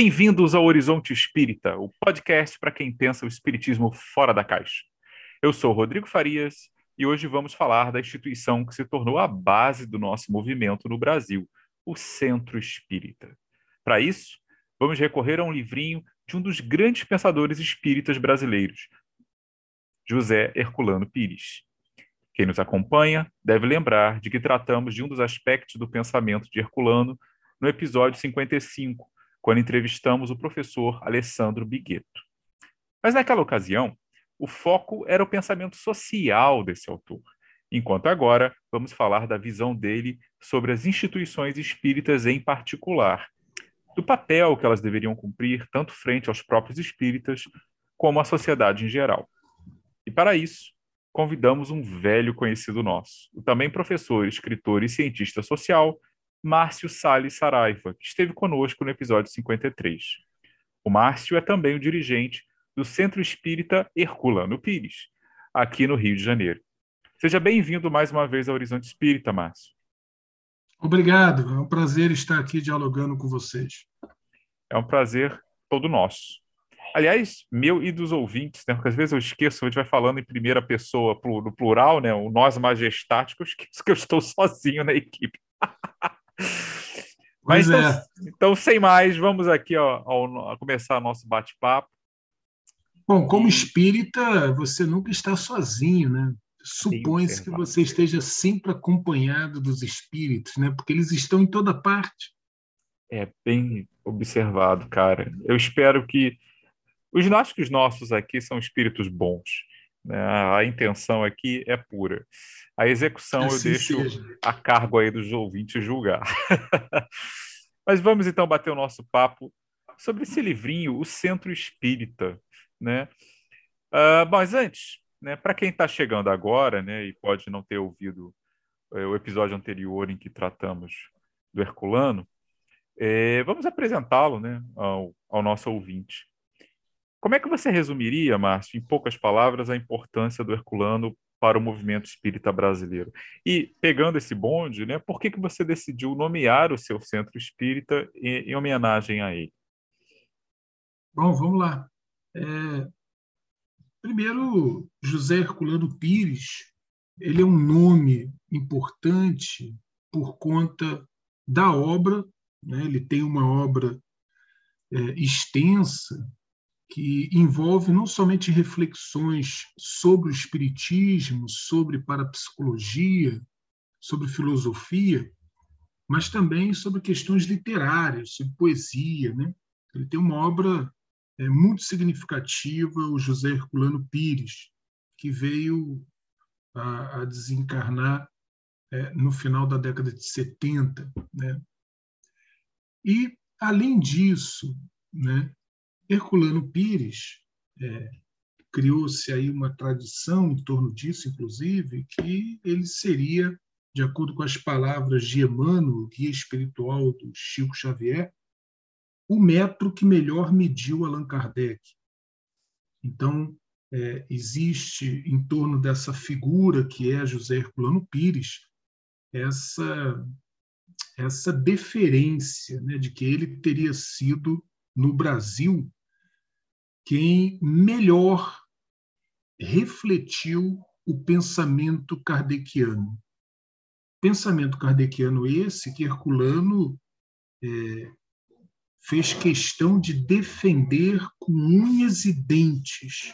Bem-vindos ao Horizonte Espírita, o podcast para quem pensa o espiritismo fora da caixa. Eu sou Rodrigo Farias e hoje vamos falar da instituição que se tornou a base do nosso movimento no Brasil, o Centro Espírita. Para isso, vamos recorrer a um livrinho de um dos grandes pensadores espíritas brasileiros, José Herculano Pires. Quem nos acompanha deve lembrar de que tratamos de um dos aspectos do pensamento de Herculano no episódio 55, quando entrevistamos o professor Alessandro Bigueto. Mas naquela ocasião, o foco era o pensamento social desse autor, enquanto agora vamos falar da visão dele sobre as instituições espíritas em particular, do papel que elas deveriam cumprir tanto frente aos próprios espíritas como à sociedade em geral. E para isso, convidamos um velho conhecido nosso, o também professor, escritor e cientista social, Márcio Salles Saraiva, que esteve conosco no episódio 53. O Márcio é também o dirigente do Centro Espírita Herculano Pires, aqui no Rio de Janeiro. Seja bem-vindo mais uma vez ao Horizonte Espírita, Márcio. Obrigado, é um prazer estar aqui dialogando com vocês. É um prazer todo nosso. Aliás, meu e dos ouvintes, né? Porque às vezes eu esqueço, a gente vai falando em primeira pessoa no plural, né? O nós majestático, eu esqueço que eu estou sozinho na equipe. Mas então, é. então, sem mais, vamos aqui ó, ao, a começar nosso bate-papo. Bom, como espírita, você nunca está sozinho, né? Supõe-se que você esteja sempre acompanhado dos espíritos, né? Porque eles estão em toda parte. É bem observado, cara. Eu espero que os gnósticos nossos aqui são espíritos bons. Né? A intenção aqui é pura. A execução assim eu deixo seja. a cargo aí dos ouvintes julgar. Mas vamos então bater o nosso papo sobre esse livrinho, O Centro Espírita. Né? Uh, mas antes, né, para quem está chegando agora né, e pode não ter ouvido é, o episódio anterior em que tratamos do Herculano, é, vamos apresentá-lo né, ao, ao nosso ouvinte. Como é que você resumiria, Márcio, em poucas palavras, a importância do Herculano para o movimento espírita brasileiro? E, pegando esse bonde, né, por que, que você decidiu nomear o seu centro espírita em, em homenagem a ele? Bom, vamos lá. É... Primeiro, José Herculano Pires, ele é um nome importante por conta da obra, né? ele tem uma obra é, extensa, que envolve não somente reflexões sobre o espiritismo, sobre parapsicologia, sobre filosofia, mas também sobre questões literárias, sobre poesia. Né? Ele tem uma obra é, muito significativa, o José Herculano Pires, que veio a, a desencarnar é, no final da década de 70. Né? E, além disso, né, Herculano Pires é, criou-se aí uma tradição em torno disso, inclusive, que ele seria, de acordo com as palavras de Emmanuel, guia espiritual do Chico Xavier, o metro que melhor mediu Allan Kardec. Então, é, existe em torno dessa figura que é José Herculano Pires essa essa deferência né, de que ele teria sido no Brasil quem melhor refletiu o pensamento kardeciano. Pensamento kardeciano esse que Herculano é, fez questão de defender com unhas e dentes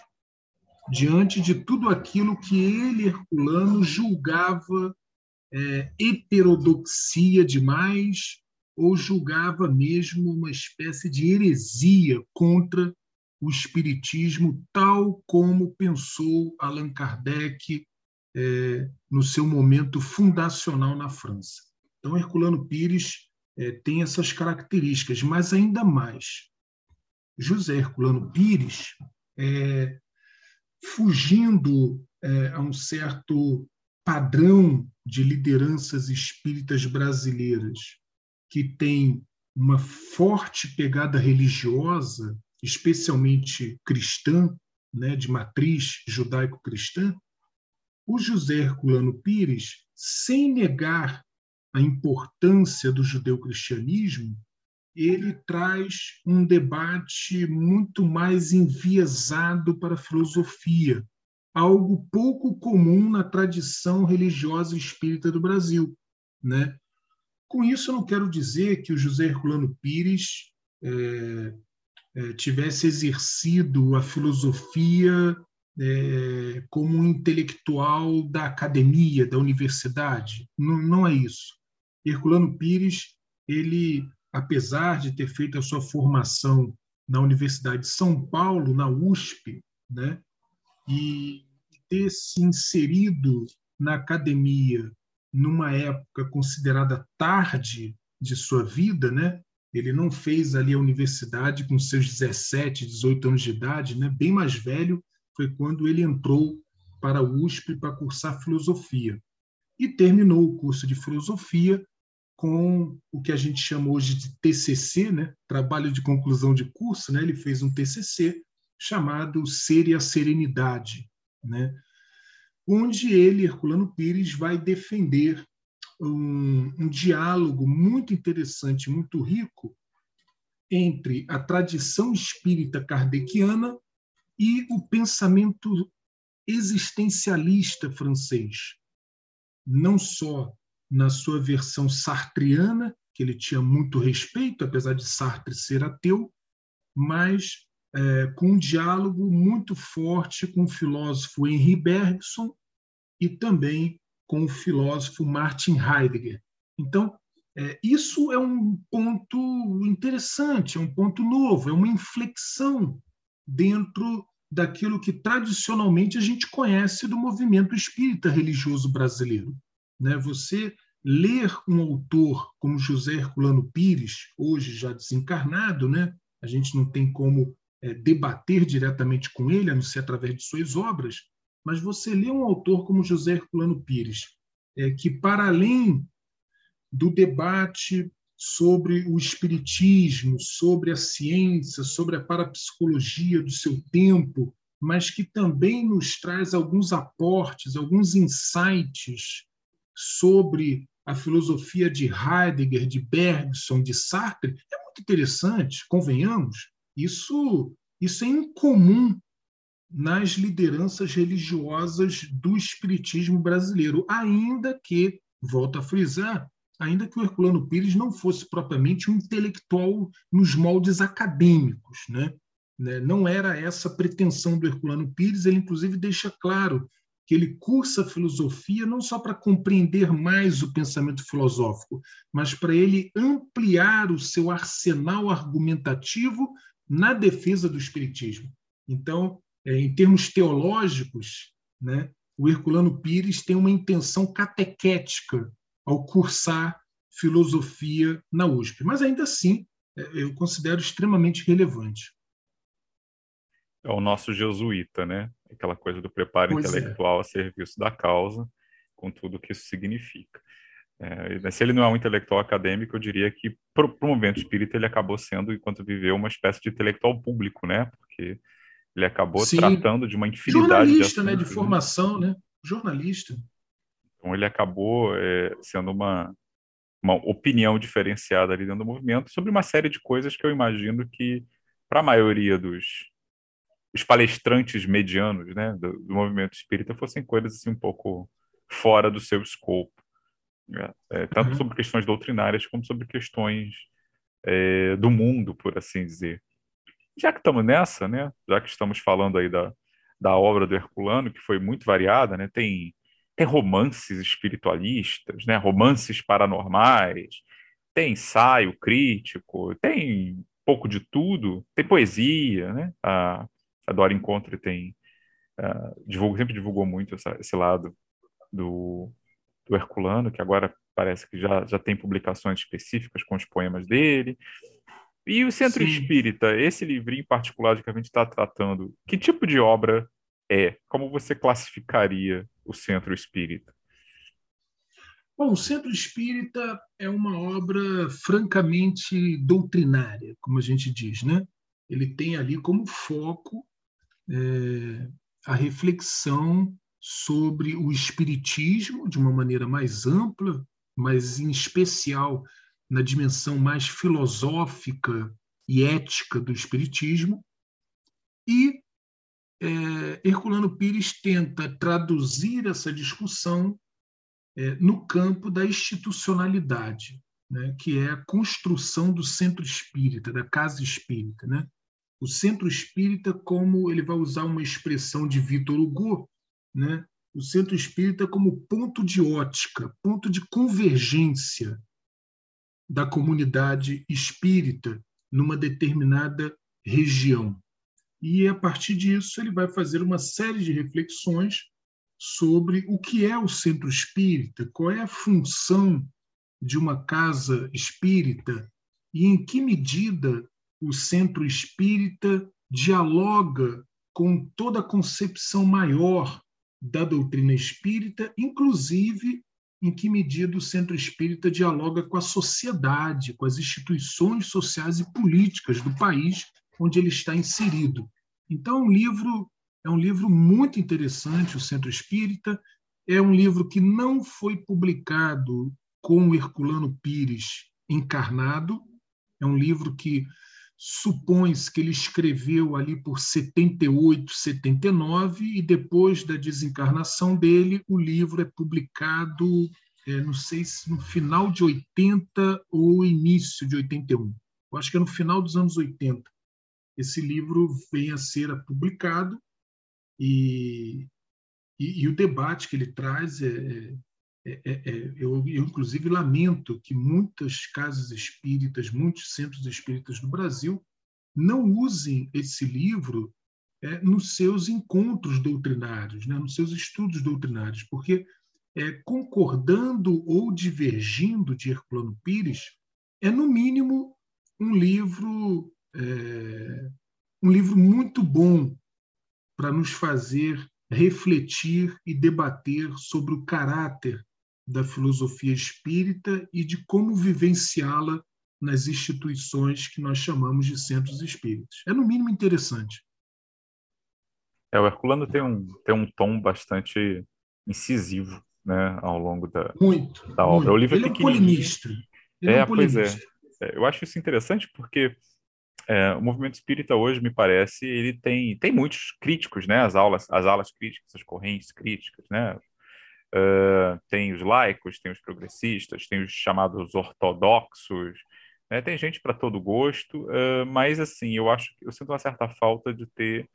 diante de tudo aquilo que ele, Herculano, julgava é, heterodoxia demais ou julgava mesmo uma espécie de heresia contra o espiritismo tal como pensou Allan Kardec é, no seu momento fundacional na França. Então, Herculano Pires é, tem essas características, mas ainda mais. José Herculano Pires, é, fugindo é, a um certo padrão de lideranças espíritas brasileiras que tem uma forte pegada religiosa especialmente cristã, né, de matriz judaico-cristã, o José Herculano Pires, sem negar a importância do judeu-cristianismo, ele traz um debate muito mais enviesado para a filosofia, algo pouco comum na tradição religiosa espírita do Brasil. Né? Com isso, eu não quero dizer que o José Herculano Pires é, tivesse exercido a filosofia é, como um intelectual da academia, da universidade. Não, não é isso. Herculano Pires, ele, apesar de ter feito a sua formação na Universidade de São Paulo, na USP, né, e ter se inserido na academia numa época considerada tarde de sua vida, né? Ele não fez ali a universidade com seus 17, 18 anos de idade, né? Bem mais velho foi quando ele entrou para a USP para cursar filosofia e terminou o curso de filosofia com o que a gente chama hoje de TCC, né? Trabalho de conclusão de curso, né? Ele fez um TCC chamado Ser e a Serenidade, né? Onde ele, Herculano Pires, vai defender um, um diálogo muito interessante, muito rico entre a tradição espírita kardeciana e o pensamento existencialista francês, não só na sua versão sartriana, que ele tinha muito respeito, apesar de Sartre ser ateu, mas é, com um diálogo muito forte com o filósofo Henri Bergson e também com o filósofo Martin Heidegger. Então, é, isso é um ponto interessante, é um ponto novo, é uma inflexão dentro daquilo que tradicionalmente a gente conhece do movimento espírita religioso brasileiro. Né? Você ler um autor como José Herculano Pires, hoje já desencarnado, né? a gente não tem como é, debater diretamente com ele, a não ser através de suas obras, mas você lê um autor como José Herculano Pires, é, que, para além do debate sobre o espiritismo, sobre a ciência, sobre a parapsicologia do seu tempo, mas que também nos traz alguns aportes, alguns insights sobre a filosofia de Heidegger, de Bergson, de Sartre, é muito interessante, convenhamos. Isso, isso é incomum nas lideranças religiosas do espiritismo brasileiro, ainda que, volto a frisar, ainda que o Herculano Pires não fosse propriamente um intelectual nos moldes acadêmicos, né? né? Não era essa a pretensão do Herculano Pires, ele inclusive deixa claro que ele cursa filosofia não só para compreender mais o pensamento filosófico, mas para ele ampliar o seu arsenal argumentativo na defesa do espiritismo. Então, em termos teológicos, né, o Herculano Pires tem uma intenção catequética ao cursar filosofia na USP, mas ainda assim é, eu considero extremamente relevante. É o nosso jesuíta, né? Aquela coisa do preparo pois é. intelectual é. a serviço da causa, com tudo que isso significa. É, se ele não é um intelectual acadêmico, eu diria que, para o movimento espírita, ele acabou sendo, enquanto viveu, uma espécie de intelectual público, né? Porque ele acabou Sim. tratando de uma infinidade Jornalista, de né? De formação, né? Jornalista. Então ele acabou é, sendo uma, uma opinião diferenciada ali dentro do movimento sobre uma série de coisas que eu imagino que, para a maioria dos os palestrantes medianos né, do, do, movimento espírita, fossem coisas assim, um pouco fora do seu escopo. Né? É, tanto uhum. sobre questões doutrinárias como sobre questões é, do mundo, por assim dizer já que estamos nessa, né, já que estamos falando aí da, da obra do Herculano, que foi muito variada, né, tem, tem romances espiritualistas, né, romances paranormais, tem ensaio crítico, tem pouco de tudo, tem poesia, né, a, a Dora Encontre tem, uh, sempre divulgou muito essa, esse lado do, do Herculano, que agora parece que já, já tem publicações específicas com os poemas dele, e o Centro Sim. Espírita, esse livrinho em particular de que a gente está tratando, que tipo de obra é? Como você classificaria o Centro Espírita? Bom, o Centro Espírita é uma obra francamente doutrinária, como a gente diz, né? Ele tem ali como foco é, a reflexão sobre o espiritismo de uma maneira mais ampla, mas em especial na dimensão mais filosófica e ética do Espiritismo, e é, Herculano Pires tenta traduzir essa discussão é, no campo da institucionalidade, né, que é a construção do centro espírita, da casa espírita. Né? O centro espírita, como ele vai usar uma expressão de Vitor Hugo, né? o centro espírita como ponto de ótica, ponto de convergência da comunidade espírita numa determinada região. E a partir disso ele vai fazer uma série de reflexões sobre o que é o centro espírita, qual é a função de uma casa espírita e em que medida o centro espírita dialoga com toda a concepção maior da doutrina espírita, inclusive em que medida o centro espírita dialoga com a sociedade, com as instituições sociais e políticas do país onde ele está inserido. Então, é um livro é um livro muito interessante, o Centro Espírita. É um livro que não foi publicado com o Herculano Pires encarnado. É um livro que supõe-se que ele escreveu ali por 78, 79, e depois da desencarnação dele, o livro é publicado, é, não sei se no final de 80 ou início de 81. Eu acho que é no final dos anos 80. Esse livro vem a ser publicado e, e, e o debate que ele traz é, é, é, é, eu, eu, inclusive, lamento que muitas casas espíritas, muitos centros espíritas do Brasil, não usem esse livro é, nos seus encontros doutrinários, né, nos seus estudos doutrinários, porque é, concordando ou divergindo de Herculano Pires é, no mínimo, um livro, é, um livro muito bom para nos fazer refletir e debater sobre o caráter da filosofia espírita e de como vivenciá-la nas instituições que nós chamamos de centros espíritas. É, no mínimo, interessante. É, o Herculano tem um, tem um tom bastante incisivo né, ao longo da, muito, da obra. Muito. O livro é Ele é um polemista. Ele é, é um pois é. Eu acho isso interessante porque é, o movimento espírita hoje, me parece, ele tem, tem muitos críticos, né? As aulas, as aulas críticas, as correntes críticas, né? Uh, tem os laicos, tem os progressistas, tem os chamados ortodoxos, né? tem gente para todo gosto, uh, mas assim, eu acho que eu sinto uma certa falta de ter.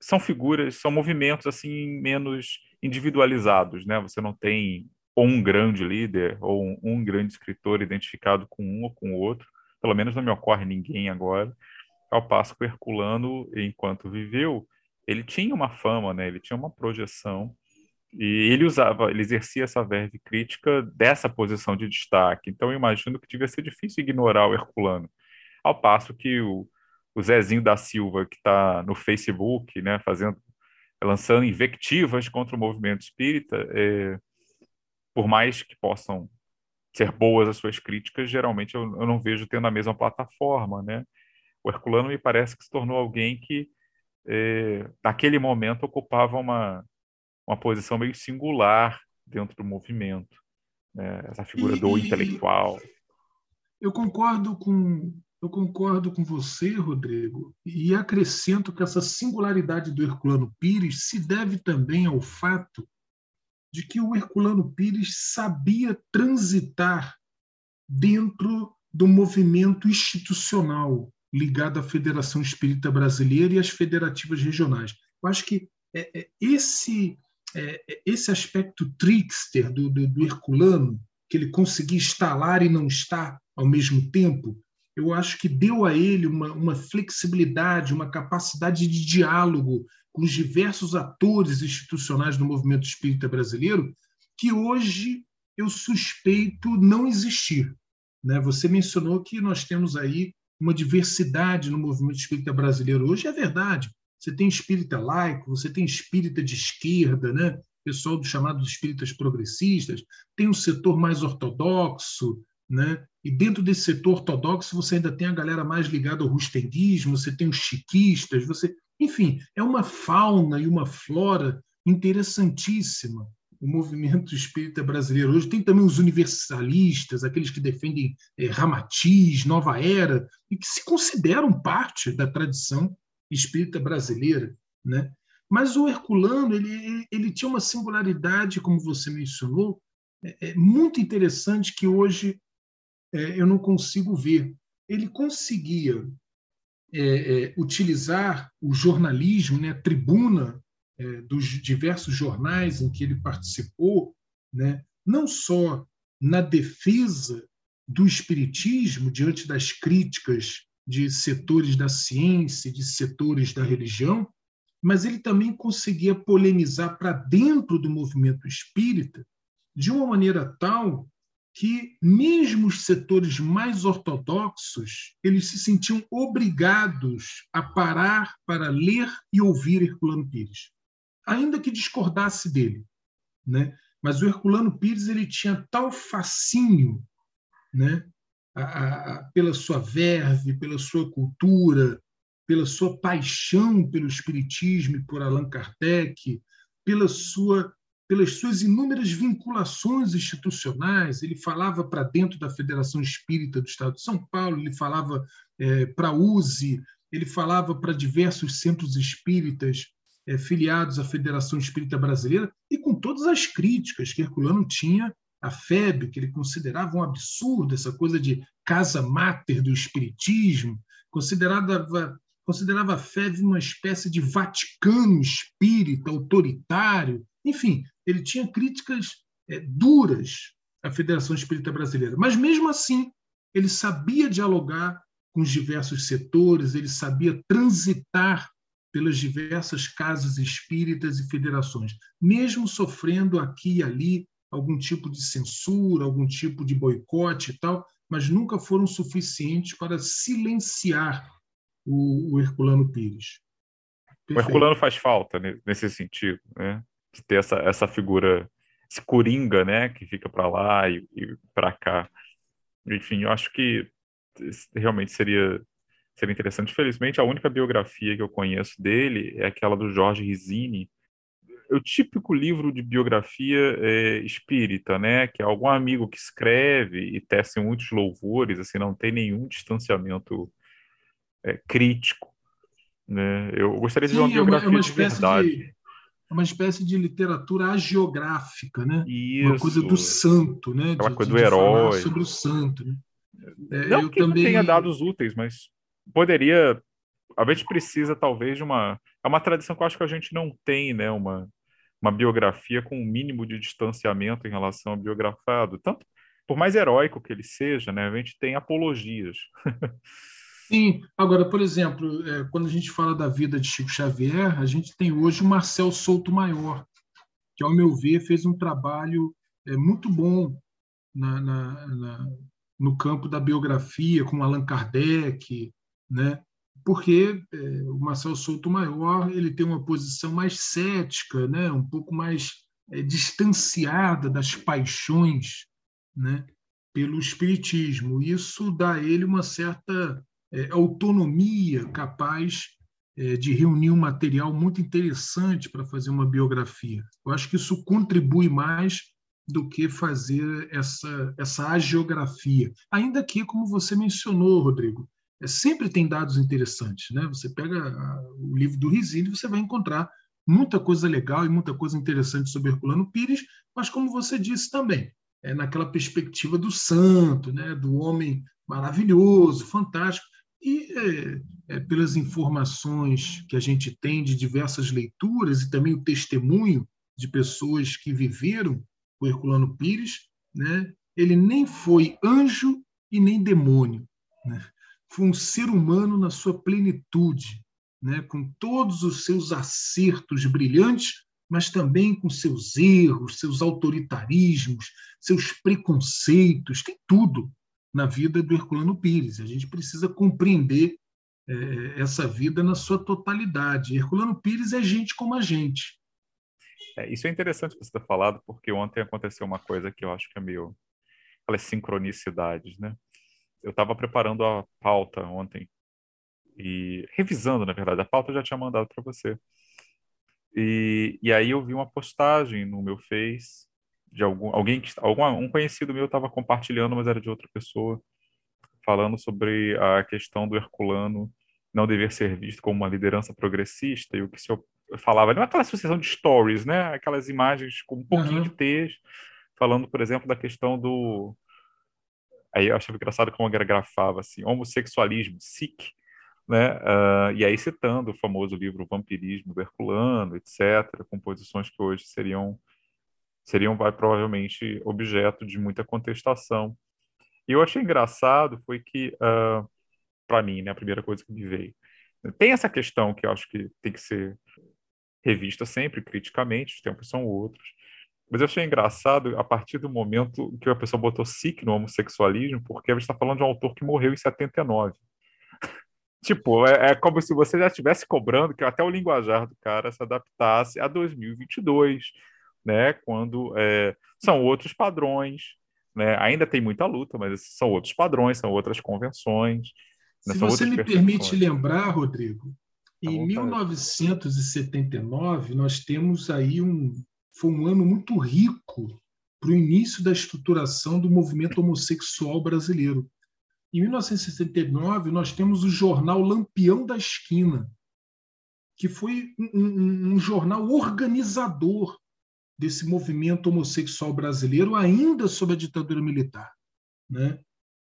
São figuras, são movimentos assim menos individualizados, né? Você não tem um grande líder ou um, um grande escritor identificado com um ou com o outro, pelo menos não me ocorre ninguém agora, ao passo que Herculano, enquanto viveu, ele tinha uma fama, né? Ele tinha uma projeção e ele usava, ele exercia essa verve crítica dessa posição de destaque. Então, eu imagino que devia ser difícil ignorar o Herculano. Ao passo que o, o Zezinho da Silva, que está no Facebook, né, fazendo, lançando invectivas contra o movimento espírita, é, por mais que possam ser boas as suas críticas, geralmente eu, eu não vejo tendo a mesma plataforma, né? O Herculano me parece que se tornou alguém que, é, naquele momento, ocupava uma uma posição meio singular dentro do movimento, né? essa figura e, do intelectual. Eu concordo com eu concordo com você, Rodrigo, e acrescento que essa singularidade do Herculano Pires se deve também ao fato de que o Herculano Pires sabia transitar dentro do movimento institucional ligado à Federação Espírita Brasileira e às federativas regionais. Eu acho que é, é, esse é, é, esse aspecto trickster do, do, do, Herculano, que ele conseguia instalar e não estar ao mesmo tempo, eu acho que deu a ele uma, uma flexibilidade, uma capacidade de diálogo com os diversos atores institucionais do movimento espírita brasileiro, que hoje eu suspeito não existir. Né? Você mencionou que nós temos aí uma diversidade no movimento espírita brasileiro hoje, é verdade. Você tem espírita laico, você tem espírita de esquerda, né? pessoal do chamado espíritas progressistas, tem um setor mais ortodoxo, né? e dentro desse setor ortodoxo você ainda tem a galera mais ligada ao rustenguismo, você tem os chiquistas, você, enfim, é uma fauna e uma flora interessantíssima o movimento espírita brasileiro hoje. Tem também os universalistas, aqueles que defendem é, Ramatiz, Nova Era, e que se consideram parte da tradição espírita brasileira. Né? Mas o Herculano ele, ele tinha uma singularidade, como você mencionou, é, é muito interessante que hoje é, eu não consigo ver. Ele conseguia é, é, utilizar o jornalismo, né, a tribuna é, dos diversos jornais em que ele participou, né, não só na defesa do espiritismo diante das críticas de setores da ciência, de setores da religião, mas ele também conseguia polemizar para dentro do movimento espírita de uma maneira tal que mesmo os setores mais ortodoxos eles se sentiam obrigados a parar para ler e ouvir Herculano Pires, ainda que discordasse dele, né? Mas o Herculano Pires ele tinha tal fascínio, né? A, a, pela sua verve, pela sua cultura, pela sua paixão pelo espiritismo e por Allan Kardec, pela sua pelas suas inúmeras vinculações institucionais, ele falava para dentro da Federação Espírita do Estado de São Paulo, ele falava é, para a USE, ele falava para diversos centros espíritas é, filiados à Federação Espírita Brasileira, e com todas as críticas que Herculano tinha à FEB, que ele considerava um absurdo, essa coisa de casa máter do espiritismo, considerava, considerava a FEB uma espécie de Vaticano espírita, autoritário, enfim, ele tinha críticas é, duras à Federação Espírita Brasileira, mas mesmo assim ele sabia dialogar com os diversos setores, ele sabia transitar pelas diversas casas espíritas e federações, mesmo sofrendo aqui e ali algum tipo de censura, algum tipo de boicote e tal, mas nunca foram suficientes para silenciar o, o Herculano Pires. Perfeito. O Herculano faz falta nesse sentido, né? de ter essa, essa figura, esse coringa, né, que fica para lá e, e para cá. Enfim, eu acho que realmente seria seria interessante. Felizmente, a única biografia que eu conheço dele é aquela do Jorge Risini, o típico livro de biografia é, espírita, né? Que é algum amigo que escreve e tece muitos louvores, assim, não tem nenhum distanciamento é, crítico, né? Eu gostaria de ver uma biografia é uma, é uma de verdade. De, é uma espécie de literatura agiográfica, né? Isso. Uma coisa do santo, né? Aquela de, coisa do herói. sobre o santo. Né? É, não eu que também... não tenha dados úteis, mas poderia. A gente precisa, talvez, de uma. É uma tradição que eu acho que a gente não tem, né? Uma, uma biografia com um mínimo de distanciamento em relação ao biografado. Tanto, por mais heróico que ele seja, né? A gente tem apologias. Sim, agora, por exemplo, é, quando a gente fala da vida de Chico Xavier, a gente tem hoje o Marcel Souto Maior, que, ao meu ver, fez um trabalho é, muito bom na, na, na, no campo da biografia, com Allan Kardec, né? Porque é, o Marcel Souto Maior ele tem uma posição mais cética, né? um pouco mais é, distanciada das paixões né? pelo espiritismo. Isso dá a ele uma certa é, autonomia capaz é, de reunir um material muito interessante para fazer uma biografia. Eu acho que isso contribui mais do que fazer essa, essa agiografia. Ainda que, como você mencionou, Rodrigo, sempre tem dados interessantes. Né? Você pega o livro do Risini, você vai encontrar muita coisa legal e muita coisa interessante sobre Herculano Pires, mas, como você disse também, é naquela perspectiva do santo, né? do homem maravilhoso, fantástico. E é, é, pelas informações que a gente tem de diversas leituras e também o testemunho de pessoas que viveram o Herculano Pires, né, ele nem foi anjo e nem demônio. Né? Foi um ser humano na sua plenitude, né, com todos os seus acertos brilhantes, mas também com seus erros, seus autoritarismos, seus preconceitos, tem tudo na vida do Herculano Pires. A gente precisa compreender é, essa vida na sua totalidade. Herculano Pires é gente como a gente. É, isso é interessante você ter falado, porque ontem aconteceu uma coisa que eu acho que é meio aquelas sincronicidades, né? Eu estava preparando a pauta ontem e revisando, na verdade, a pauta eu já tinha mandado para você. E, e aí eu vi uma postagem no meu Face de algum alguém que algum um conhecido meu estava compartilhando, mas era de outra pessoa, falando sobre a questão do Herculano não dever ser visto como uma liderança progressista e o que se falava, não é aquela sucessão de stories, né? Aquelas imagens com um pouquinho uhum. de texto, falando, por exemplo, da questão do aí eu achava engraçado como ele grafava assim, homossexualismo, sic, né? Uh, e aí citando o famoso livro Vampirismo do Herculano, etc., composições que hoje seriam seriam vai, provavelmente objeto de muita contestação. E eu achei engraçado foi que, uh, ah, para mim, né, a primeira coisa que me veio, tem essa questão que eu acho que tem que ser revista sempre criticamente, os tempos são outros. Mas eu achei engraçado a partir do momento que a pessoa botou SIC no homossexualismo, porque a gente está falando de um autor que morreu em 79. tipo, é, é, como se você já estivesse cobrando que até o linguajar do cara se adaptasse a 2022 né? Quando é, são outros padrões, né? Ainda tem muita luta, mas são outros padrões, são outras convenções. Né? Se você me permite lembrar, Rodrigo, em 1979 nós temos aí um foi um ano muito rico para o início da estruturação do movimento homossexual brasileiro. Em 1969 nós temos o jornal Lampião da Esquina, que foi um, um, um jornal organizador desse movimento homossexual brasileiro ainda sob a ditadura militar. Né?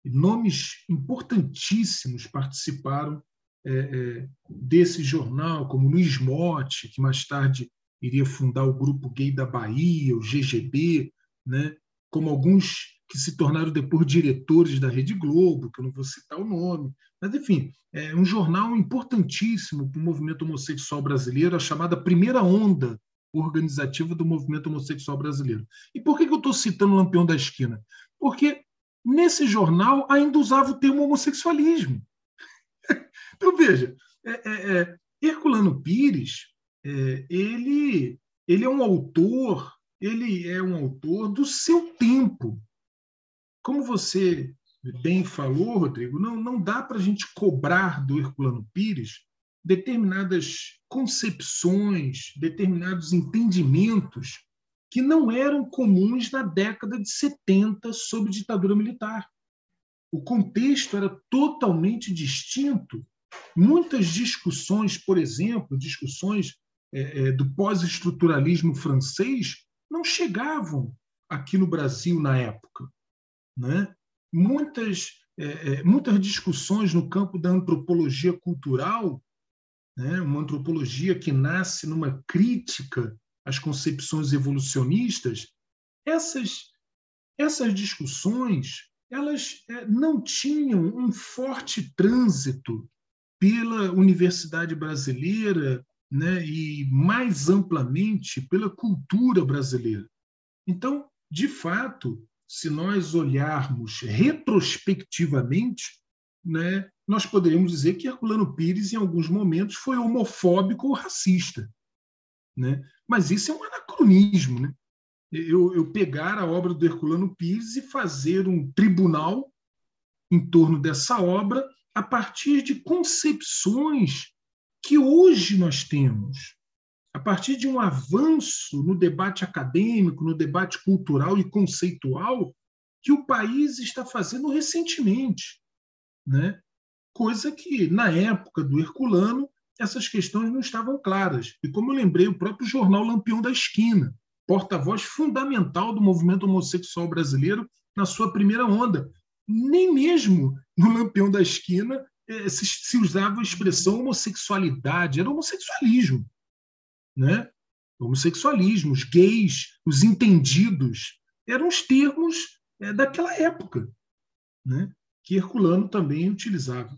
Nomes importantíssimos participaram é, é, desse jornal, como Luiz Motti, que mais tarde iria fundar o Grupo Gay da Bahia, o GGB, né? como alguns que se tornaram depois diretores da Rede Globo, que eu não vou citar o nome. Mas, enfim, é um jornal importantíssimo para o movimento homossexual brasileiro, a chamada Primeira Onda organizativa do movimento homossexual brasileiro. E por que, eu estou citando Lampião da Esquina? Porque nesse jornal ainda usava o termo homossexualismo. então, veja, é, é, é, Herculano Pires, é, ele, ele é um autor, ele é um autor do seu tempo. Como você bem falou, Rodrigo, não, não dá para a gente cobrar do Herculano Pires determinadas concepções, determinados entendimentos que não eram comuns na década de 70 sob ditadura militar. O contexto era totalmente distinto. Muitas discussões, por exemplo, discussões é, é, do pós-estruturalismo francês, não chegavam aqui no Brasil na época. Né? Muitas, é, é muitas discussões no campo da antropologia cultural né? uma antropologia que nasce numa crítica às concepções evolucionistas, essas, essas discussões elas é, não tinham um forte trânsito pela universidade brasileira né, e, mais amplamente, pela cultura brasileira. Então, de fato, se nós olharmos retrospectivamente, né, nós poderíamos dizer que Herculano Pires, em alguns momentos, foi homofóbico ou racista. Né? Mas isso é um anacronismo. Né? Eu, eu pegar a obra do Herculano Pires e fazer um tribunal em torno dessa obra a partir de concepções que hoje nós temos, a partir de um avanço no debate acadêmico, no debate cultural e conceitual que o país está fazendo recentemente né? coisa que, na época do Herculano, essas questões não estavam claras. E como eu lembrei, o próprio jornal Lampião da Esquina, porta-voz fundamental do movimento homossexual brasileiro na sua primeira onda. Nem mesmo no Lampião da Esquina se, se usava a expressão homossexualidade, era homossexualismo. Né? Homossexualismo, os gays, os entendidos, eram os termos é, daquela época. Né? que Herculano também utilizava.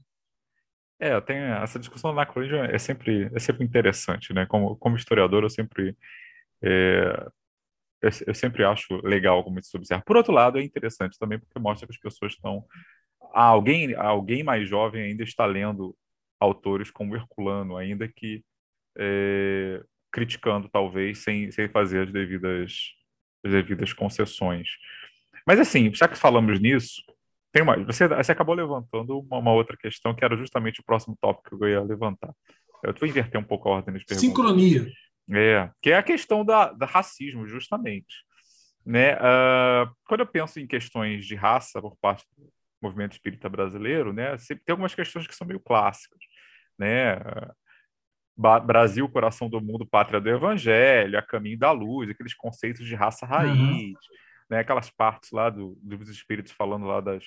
É, tem essa discussão na anacronismo é sempre é sempre interessante, né? Como como historiador eu sempre é, eu, eu, sempre acho legal como isso se observa. Por outro lado, é interessante também porque mostra que as pessoas estão alguém alguém mais jovem ainda está lendo autores como Herculano, ainda que é, criticando talvez sem, sem fazer as devidas as devidas concessões. Mas assim, já que falamos nisso, tem uma, você, você acabou levantando uma, uma, outra questão que era justamente o próximo tópico que eu ia levantar. Eu vou inverter um pouco a ordem das perguntas. Sincronia. É, que é a questão da, da racismo, justamente. Né? Uh, quando eu penso em questões de raça por parte movimento espírita brasileiro, né, sempre tem algumas questões que são meio clássicas. Né? Brasil, coração do mundo, pátria do evangelho, a caminho da luz, aqueles conceitos de raça raiz, uhum. né? aquelas partes lá do, dos espíritos falando lá das.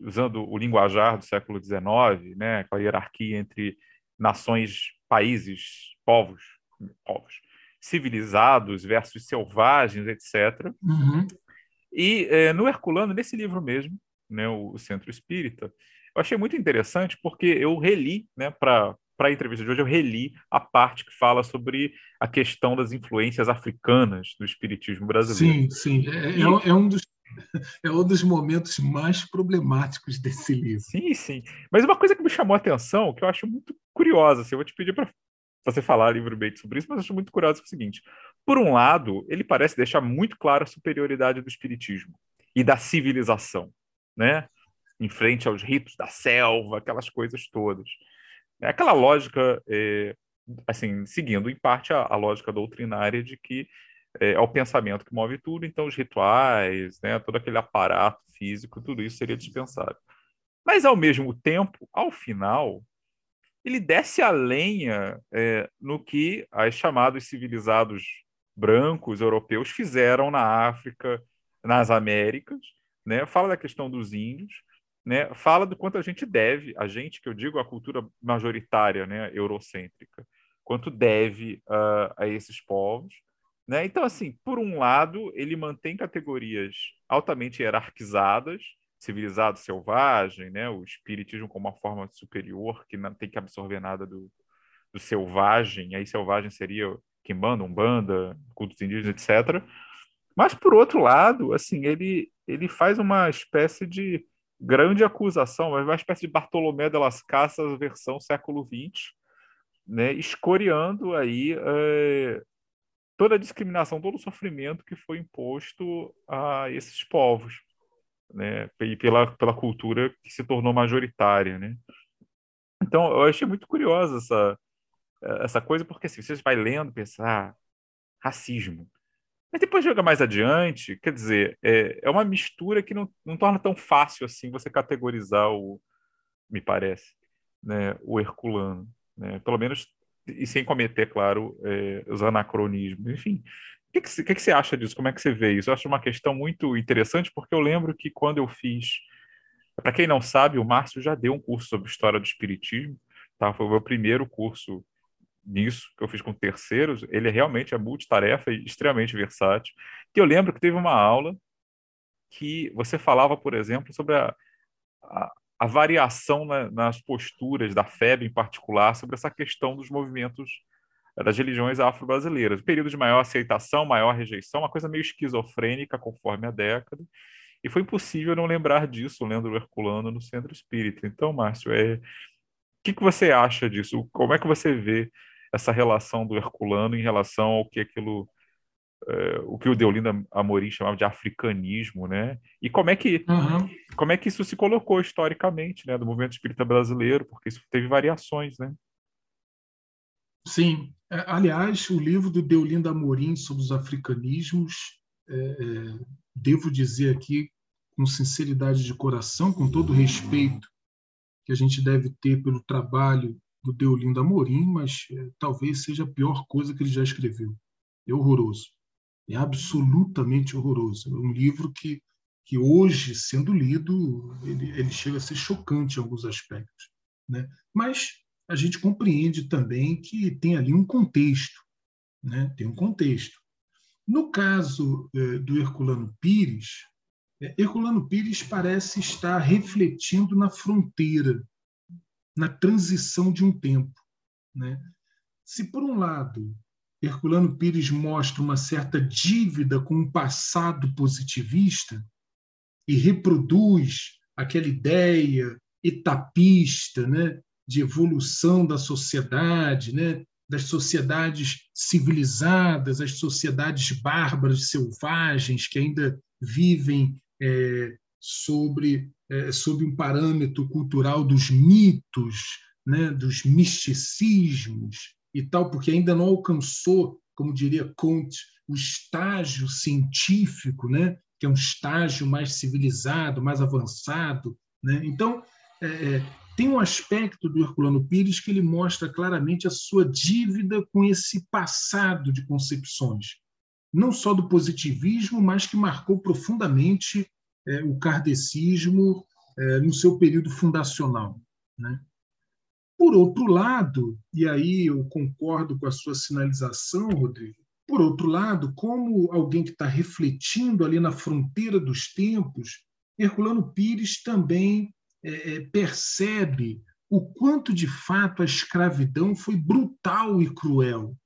usando o linguajar do século XIX, né? aquela hierarquia entre nações, países, povos, povos civilizados versus selvagens, etc. Uhum. E é, no Herculano, nesse livro mesmo, né, o, Centro Espírita, eu achei muito interessante porque eu reli, né, para para a entrevista de hoje, eu reli a parte que fala sobre a questão das influências africanas do espiritismo brasileiro. Sim, sim. É, e... é, um dos, é um dos momentos mais problemáticos desse livro. Sim, sim. Mas uma coisa que me chamou a atenção, que eu acho muito curiosa, assim, eu vou te pedir para você falar livremente sobre isso, mas eu acho muito curioso é o seguinte: por um lado, ele parece deixar muito claro a superioridade do espiritismo e da civilização, né? Em frente aos ritos da selva, aquelas coisas todas. É aquela lógica, é, assim, seguindo em parte a, a, lógica doutrinária de que é, é, o pensamento que move tudo, então os rituais, né, todo aquele aparato físico, tudo isso seria dispensável. Mas, ao mesmo tempo, ao final, ele desce a lenha é, no que os chamados civilizados brancos europeus fizeram na África, nas Américas, né? fala da questão dos índios, né, fala do quanto a gente deve, a gente que eu digo a cultura majoritária, né, eurocêntrica, quanto deve uh, a esses povos. Né? Então, assim, por um lado, ele mantém categorias altamente hierarquizadas, civilizado selvagem, né, o espiritismo como uma forma superior que não tem que absorver nada do, do selvagem, aí selvagem seria quimbanda, umbanda, cultos indígenas, etc. Mas por outro lado, assim, ele ele faz uma espécie de grande acusação, uma espécie de Bartolomé de las Casas versão século XX, né, escoreando aí é, toda a discriminação, todo o sofrimento que foi imposto a esses povos, né, e pela, pela cultura que se tornou majoritária, né. Então, eu achei muito curiosa essa, essa coisa, porque assim, você vai lendo, pensar, ah, racismo, mas depois joga mais adiante, quer dizer, é, é uma mistura que não, não torna tão fácil assim você categorizar o, me parece, né, o Herculano, né, pelo menos e sem cometer, claro, é, os anacronismos. Enfim, o que, que, que, que, você acha disso? Como é que você vê isso? Eu acho uma questão muito interessante, porque eu lembro que quando eu fiz. Para quem não sabe, o Márcio já deu um curso sobre história do Espiritismo, tá? foi o meu primeiro curso nisso, que eu fiz com terceiros, ele realmente é multitarefa e extremamente versátil. Que eu lembro que teve uma aula que você falava, por exemplo, sobre a, a, a variação na, nas posturas da FEB, em particular, sobre essa questão dos movimentos eh, das religiões afro-brasileiras. Período de maior aceitação, maior rejeição, uma coisa meio esquizofrênica conforme a década. E foi impossível não lembrar disso lendo o Herculano no Centro Espírita. Então, Márcio, é... o que, que você acha disso? Como é que você vê essa relação do Herculano em relação ao que aquilo é, o que o Deolinda Amorim chamava de africanismo, né? E como é que uhum. como é que isso se colocou historicamente, né, do movimento espírita brasileiro, porque isso teve variações, né? Sim, é, aliás, o livro do Deolinda Amorim sobre os africanismos, é, é, devo dizer aqui com sinceridade de coração, com todo o respeito que a gente deve ter pelo trabalho do Deolindo Amorim, mas é, talvez seja a pior coisa que ele já escreveu. É horroroso. É absolutamente horroroso. É um livro que, que hoje, sendo lido, ele, ele chega a ser chocante em alguns aspectos. Né? Mas a gente compreende também que tem ali um contexto. Né? Tem um contexto. No caso é, do Herculano Pires, é, Herculano Pires parece estar refletindo na fronteira na transição de um tempo. Né? Se, por um lado, Herculano Pires mostra uma certa dívida com o passado positivista e reproduz aquela ideia etapista né, de evolução da sociedade, né, das sociedades civilizadas, as sociedades bárbaras, selvagens, que ainda vivem é, sobre é, sob um parâmetro cultural dos mitos, né, dos misticismos e tal, porque ainda não alcançou como diria Comte, o estágio científico, né? que é um estágio mais civilizado, mais avançado. Né? Então, é, é, tem um aspecto do Herculano Pires que ele mostra claramente a sua dívida com esse passado de concepções, não só do positivismo, mas que marcou profundamente é, o kardecismo é, no seu período fundacional. Né? Por outro lado, e aí eu concordo com a sua sinalização, Rodrigo, por outro lado, como alguém que está refletindo ali na fronteira dos tempos, Herculano Pires também é, é, percebe o quanto de fato a escravidão foi brutal e cruel.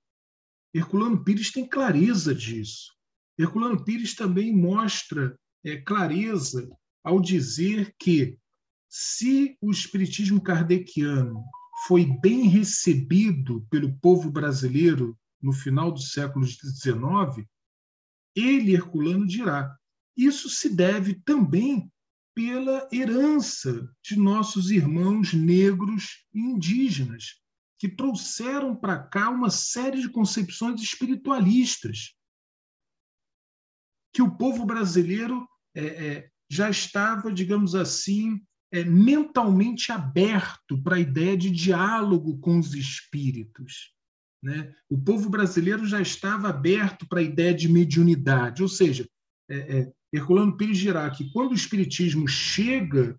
Herculano Pires tem clareza disso. Herculano Pires também mostra é, clareza ao dizer que se o espiritismo kardeciano foi bem recebido pelo povo brasileiro no final do século XIX, ele, Herculano, dirá: isso se deve também pela herança de nossos irmãos negros e indígenas, que trouxeram para cá uma série de concepções espiritualistas, que o povo brasileiro é, é, já estava, digamos assim, é, mentalmente aberto para a ideia de diálogo com os espíritos. Né? O povo brasileiro já estava aberto para a ideia de mediunidade, ou seja, é, Herculano Pires dirá que quando o espiritismo chega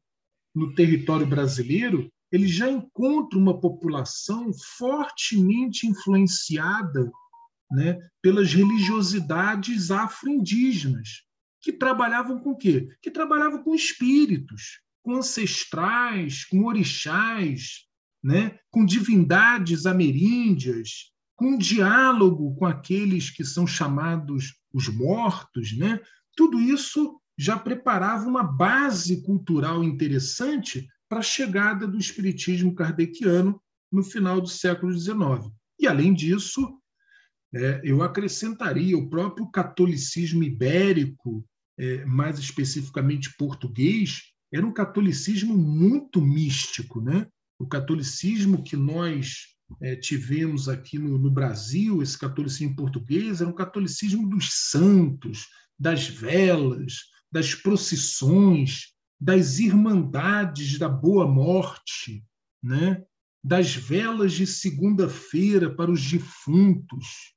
no território brasileiro, ele já encontra uma população fortemente influenciada né, pelas religiosidades afro-indígenas, que trabalhavam com o quê? Que trabalhavam com espíritos, com ancestrais, com orixás, né? com divindades ameríndias, com diálogo com aqueles que são chamados os mortos. Né? Tudo isso já preparava uma base cultural interessante para a chegada do espiritismo kardeciano no final do século XIX. E, além disso, é, eu acrescentaria o próprio catolicismo ibérico, é, mais especificamente português, era um catolicismo muito místico. Né? O catolicismo que nós é, tivemos aqui no, no, Brasil, esse catolicismo português, era um catolicismo dos santos, das velas, das procissões, das irmandades da boa morte, né? das velas de segunda-feira para os defuntos,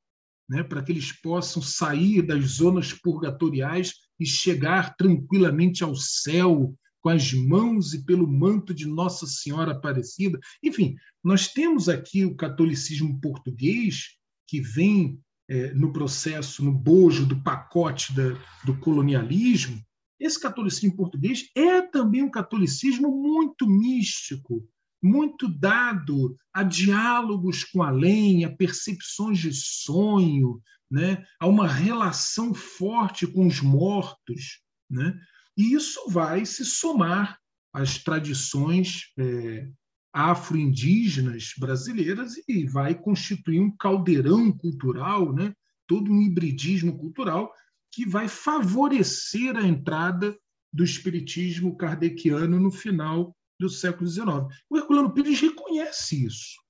né? para que eles possam sair das zonas purgatoriais e chegar tranquilamente ao céu com as mãos e pelo manto de Nossa Senhora Aparecida. Enfim, nós temos aqui o catolicismo português, que vem é, no processo, no bojo do pacote da, do colonialismo. Esse catolicismo português é também um catolicismo muito místico, muito dado a diálogos com além, a percepções de sonho, né? a uma relação forte com os mortos. Né? E isso vai se somar às tradições é, afro-indígenas brasileiras e vai constituir um caldeirão cultural, né? todo um hibridismo cultural que vai favorecer a entrada do espiritismo kardeciano no final do século XIX. O Herculano Pires reconhece isso.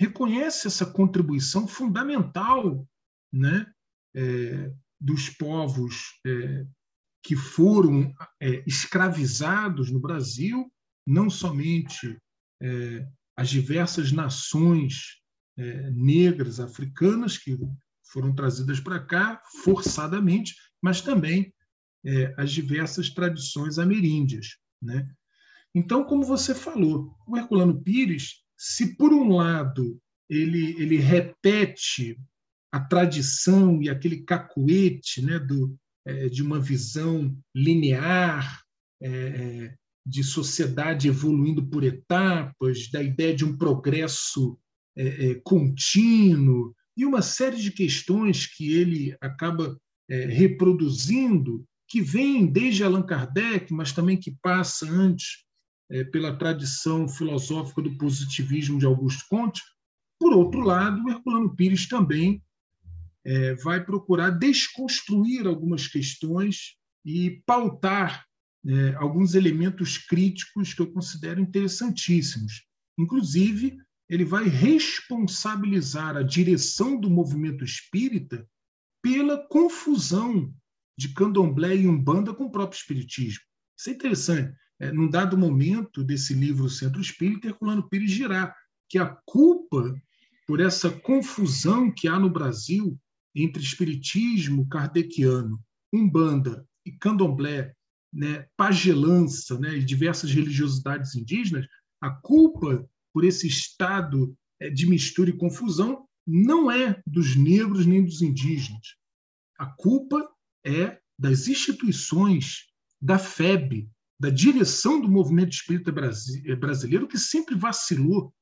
Reconhece essa contribuição fundamental né, é, dos povos é, que foram é, escravizados no Brasil, não somente é, as diversas nações é, negras africanas que foram trazidas para cá forçadamente, mas também é, as diversas tradições ameríndias. Né? Então, como você falou, o Herculano Pires, se por um lado ele, ele repete a tradição e aquele cacuete né, do, é, de uma visão linear, é, é, de sociedade evoluindo por etapas, da ideia de um progresso contínuo, e uma série de questões que ele acaba reproduzindo, que vem desde Allan Kardec, mas também que passa antes pela tradição filosófica do positivismo de Augusto Comte. Por outro lado, Herculano Pires também é, vai procurar desconstruir algumas questões e pautar é, alguns elementos críticos que eu considero interessantíssimos. Inclusive, ele vai responsabilizar a direção do movimento espírita pela confusão de candomblé e umbanda com o próprio espiritismo. Isso é interessante. É, num dado momento desse livro Centro Espírita, Herculano Pires dirá que a culpa por essa confusão que há no Brasil entre espiritismo kardeciano, umbanda e candomblé, né, pagelança né, e diversas religiosidades indígenas, a culpa por esse estado é, de mistura e confusão não é dos negros nem dos indígenas. A culpa é das instituições, da FEB, da direção do movimento espírita eh, brasileiro, que sempre vacilou,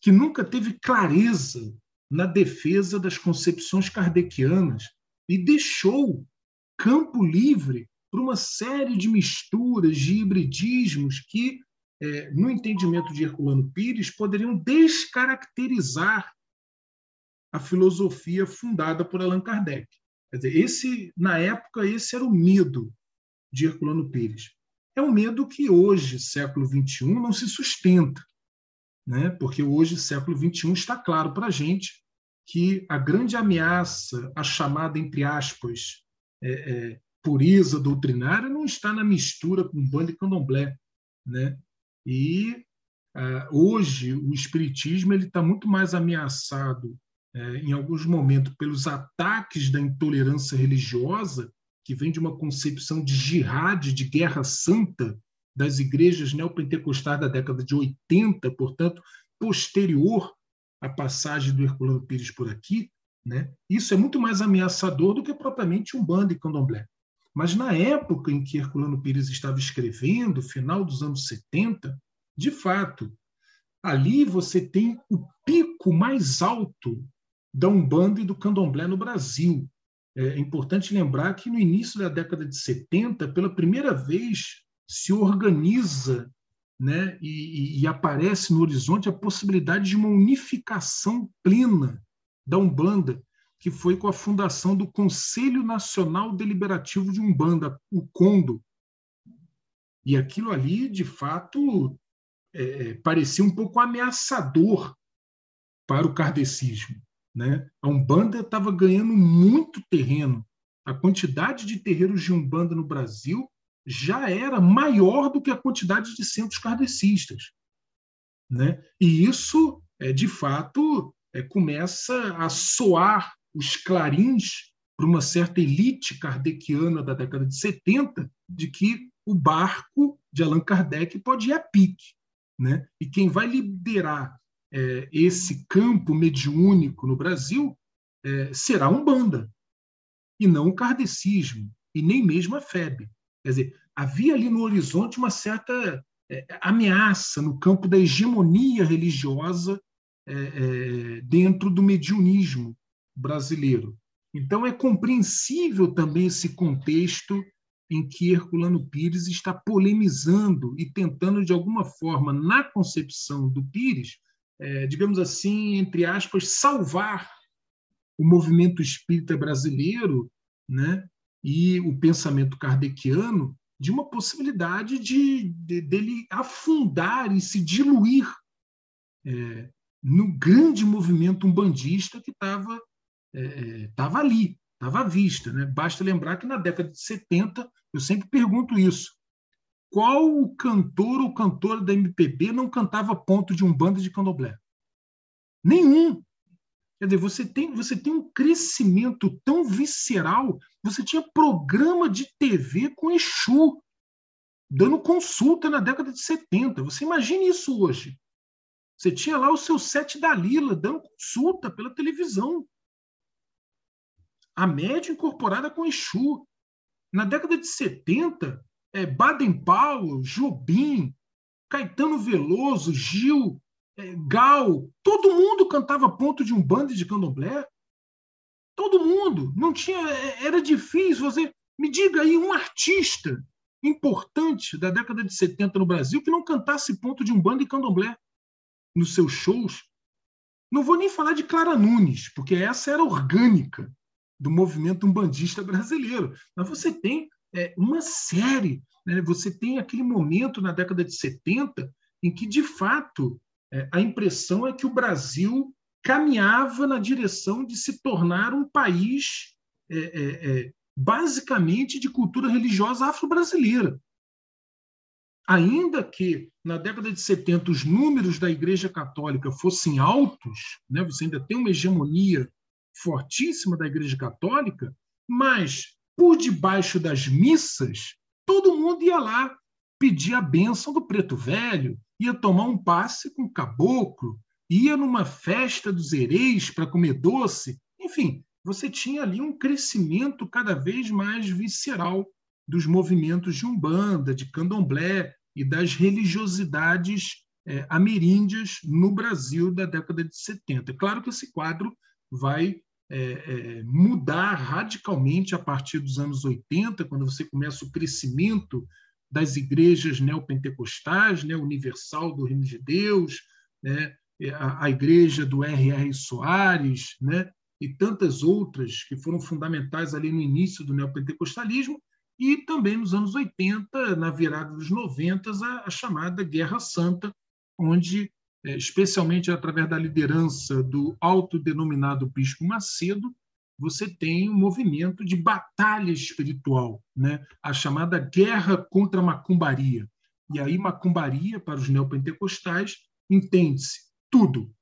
que nunca teve clareza na defesa das concepções kardecianas e deixou campo livre para uma série de misturas, de hibridismos que, é, no entendimento de Herculano Pires, poderiam descaracterizar a filosofia fundada por Allan Kardec. Quer dizer, esse, na época, esse era o medo de Herculano Pires. É um medo que hoje, século XXI, não se sustenta, né? porque hoje, século XXI, está claro para a gente que a grande ameaça, a chamada, entre aspas, é, é, pureza doutrinária, não está na mistura com bando e candomblé. Né? E ah, hoje o espiritismo ele está muito mais ameaçado é, em alguns momentos, pelos ataques da intolerância religiosa, que vem de uma concepção de jihad, de guerra santa, das igrejas neopentecostais da década de 80, portanto, posterior à passagem do Herculano Pires por aqui, né? isso é muito mais ameaçador do que propriamente um bando e candomblé. Mas na época em que Herculano Pires estava escrevendo, final dos anos 70, de fato, ali você tem o pico mais alto da Umbanda e do Candomblé no Brasil. É importante lembrar que no início da década de 70, pela primeira vez, se organiza né, e, e, aparece no horizonte a possibilidade de uma unificação plena da Umbanda, que foi com a fundação do Conselho Nacional Deliberativo de Umbanda, o CONDO. E aquilo ali, de fato, é, parecia um pouco ameaçador para o kardecismo. Né? A Umbanda estava ganhando muito terreno. A quantidade de terreiros de Umbanda no Brasil já era maior do que a quantidade de centros kardecistas. Né? E isso, é, de fato, é, começa a soar os clarins para uma certa elite kardeciana da década de 70 de que o barco de Allan Kardec pode ir a pique. Né? E quem vai liderar é, esse campo mediúnico no Brasil é, será Umbanda, e não o kardecismo, e nem mesmo a FEB. Quer dizer, havia ali no horizonte uma certa é, ameaça no campo da hegemonia religiosa é, é, dentro do mediunismo brasileiro. Então, é compreensível também esse contexto em que Herculano Pires está polemizando e tentando, de alguma forma, na concepção do Pires, é, digamos assim, entre aspas, salvar o movimento espírita brasileiro né, e o pensamento kardeciano de uma possibilidade de, de dele afundar e se diluir é, no grande movimento umbandista que estava é, tava ali, estava à vista. Né? Basta lembrar que na década de 70, eu sempre pergunto isso, qual o cantor ou cantora da MPB não cantava ponto de um bando de candomblé? Nenhum. Quer dizer, você tem, você tem um crescimento tão visceral. Você tinha programa de TV com Exu, dando consulta na década de 70. Você imagine isso hoje. Você tinha lá o seu set da Lila, dando consulta pela televisão. A média incorporada com Exu. Na década de 70, é, Baden Powell, Jobim, Caetano Veloso, Gil, é, Gal, todo mundo cantava ponto de um bando de candomblé. Todo mundo. Não tinha, é, era difícil você. Me diga aí um artista importante da década de 70 no Brasil que não cantasse ponto de um bando de candomblé nos seus shows. Não vou nem falar de Clara Nunes, porque essa era orgânica do movimento umbandista brasileiro. Mas você tem é, uma série. Né? Você tem aquele momento na década de 70 em que, de fato, é, a impressão é que o Brasil caminhava na direção de se tornar um país é, é, é basicamente de cultura religiosa afro-brasileira. Ainda que na década de 70 os números da Igreja Católica fossem altos, né, você ainda tem uma hegemonia fortíssima da Igreja Católica, mas por debaixo das missas, todo mundo ia lá pedir a bênção do preto velho, ia tomar um passe com o caboclo, ia numa festa dos hereis para comer doce, enfim, você tinha ali um crescimento cada vez mais visceral dos movimentos de umbanda, de candomblé e das religiosidades é, ameríndias no Brasil da década de 70. É claro que esse quadro vai é, é, mudar radicalmente a partir dos anos 80, quando você começa o crescimento das igrejas neopentecostais, né, Universal do Reino de Deus, né, a, a igreja do R.R. Soares, né, e tantas outras que foram fundamentais ali no início do neopentecostalismo, e também nos anos 80, na virada dos 90, a, a chamada Guerra Santa, onde, é, especialmente através da liderança do autodenominado Bispo Macedo, você tem um movimento de batalha espiritual, né? a chamada guerra contra a macumbaria. E aí, macumbaria, para os neopentecostais, entende-se tudo.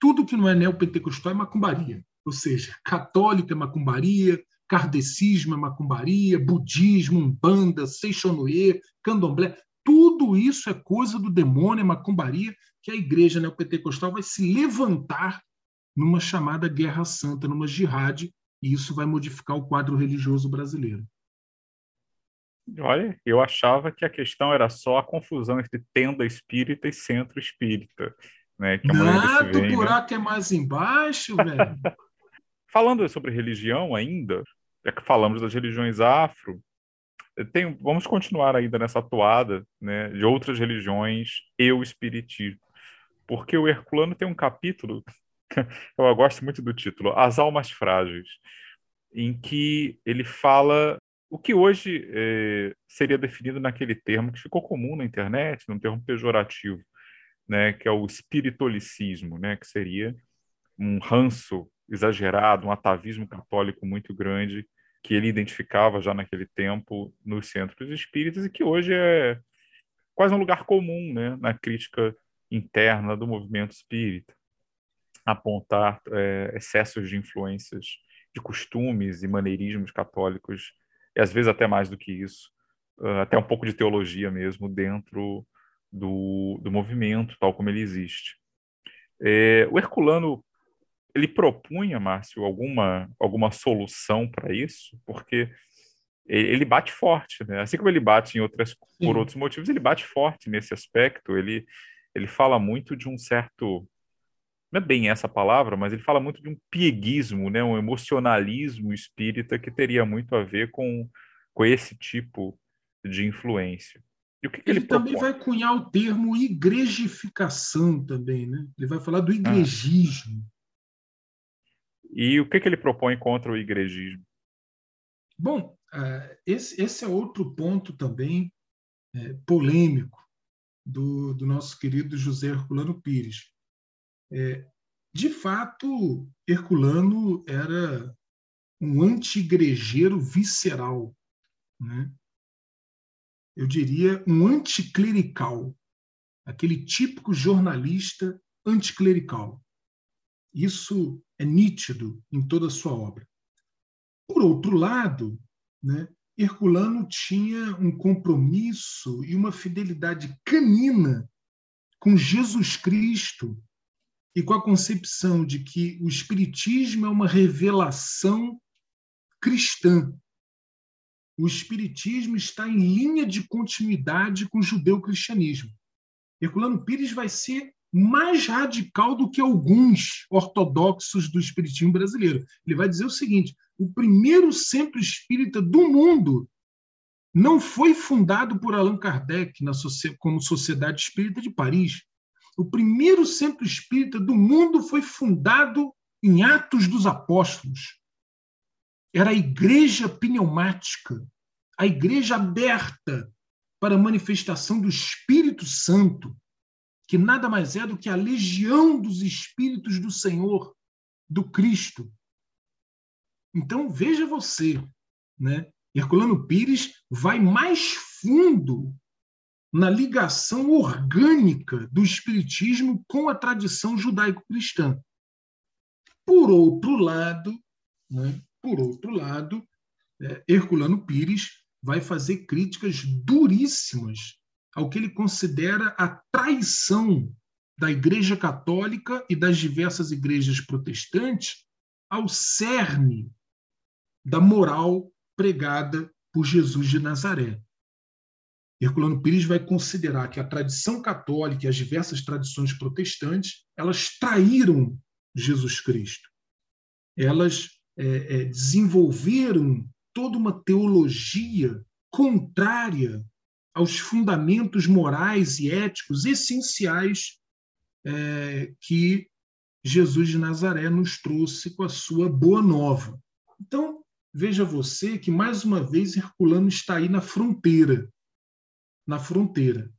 Tudo que não é neopentecostal é macumbaria. Ou seja, católica é macumbaria, kardecismo é macumbaria, budismo, umbanda, seixonoye, candomblé. Tudo isso é coisa do demônio, é macumbaria, que a igreja neopentecostal vai se levantar numa chamada guerra santa, numa jihad, e isso vai modificar o quadro religioso brasileiro. Olha, eu achava que a questão era só a confusão entre tenda espírita e centro espírita. Né, que Nada, o né? buraco né? é mais embaixo, velho. Falando sobre religião ainda, já que falamos das religiões afro, tem, vamos continuar ainda nessa toada né, de outras religiões e o espiritismo. Porque o Herculano tem um capítulo eu gosto muito do título, As Almas Frágeis, em que ele fala o que hoje é, seria definido naquele termo que ficou comum na internet, num termo pejorativo, né, que é o espiritolicismo, né, que seria um ranço exagerado, um atavismo católico muito grande que ele identificava já naquele tempo nos centros espíritas e que hoje é quase um lugar comum né, na crítica interna do movimento espírita apontar é, excessos de influências de costumes e maneirismos católicos, e às vezes até mais do que isso, até um pouco de teologia mesmo dentro do, do movimento, tal como ele existe. É, o Herculano ele propunha, Márcio, alguma, alguma solução para isso, porque ele bate forte, né? Assim como ele bate em outras, por outros motivos, ele bate forte nesse aspecto. Ele, ele fala muito de um certo não é bem essa palavra, mas ele fala muito de um pieguismo, né, um emocionalismo espírita que teria muito a ver com, com esse tipo de influência. E o que, que ele, ele também vai cunhar o termo igrejificação também, né? Ele vai falar do igrejismo. Ah. E o que, que ele propõe contra o igrejismo? Bom, uh, esse, esse é outro ponto também é, polêmico do, do nosso querido José Herculano Pires. É, de fato, Herculano era um anti-igrejeiro visceral, né? eu diria um anticlerical, aquele típico jornalista anticlerical. Isso é nítido em toda a sua obra. Por outro lado, né, Herculano tinha um compromisso e uma fidelidade canina com Jesus Cristo e com a concepção de que o Espiritismo é uma revelação cristã. O Espiritismo está em linha de continuidade com o judeu-cristianismo. Herculano Pires vai ser mais radical do que alguns ortodoxos do Espiritismo brasileiro. Ele vai dizer o seguinte: o primeiro centro espírita do mundo não foi fundado por Allan Kardec na, como Sociedade Espírita de Paris, o primeiro centro espírita do mundo foi fundado em Atos dos Apóstolos. Era a igreja pneumática, a igreja aberta para a manifestação do Espírito Santo, que nada mais é do que a legião dos espíritos do Senhor, do Cristo. Então, veja você, né? Herculano Pires vai mais fundo na ligação orgânica do espiritismo com a tradição judaico-cristã. Por outro lado, né, por outro lado, é, Herculano Pires vai fazer críticas duríssimas ao que ele considera a traição da Igreja Católica e das diversas igrejas protestantes ao cerne da moral pregada por Jesus de Nazaré. Herculano Pires vai considerar que a tradição católica e as diversas tradições protestantes elas traíram Jesus Cristo. Elas é, é, desenvolveram toda uma teologia contrária aos fundamentos morais e éticos essenciais é, que Jesus de Nazaré nos trouxe com a sua boa nova. Então, veja você que, mais uma vez, Herculano está aí na fronteira na fronteira,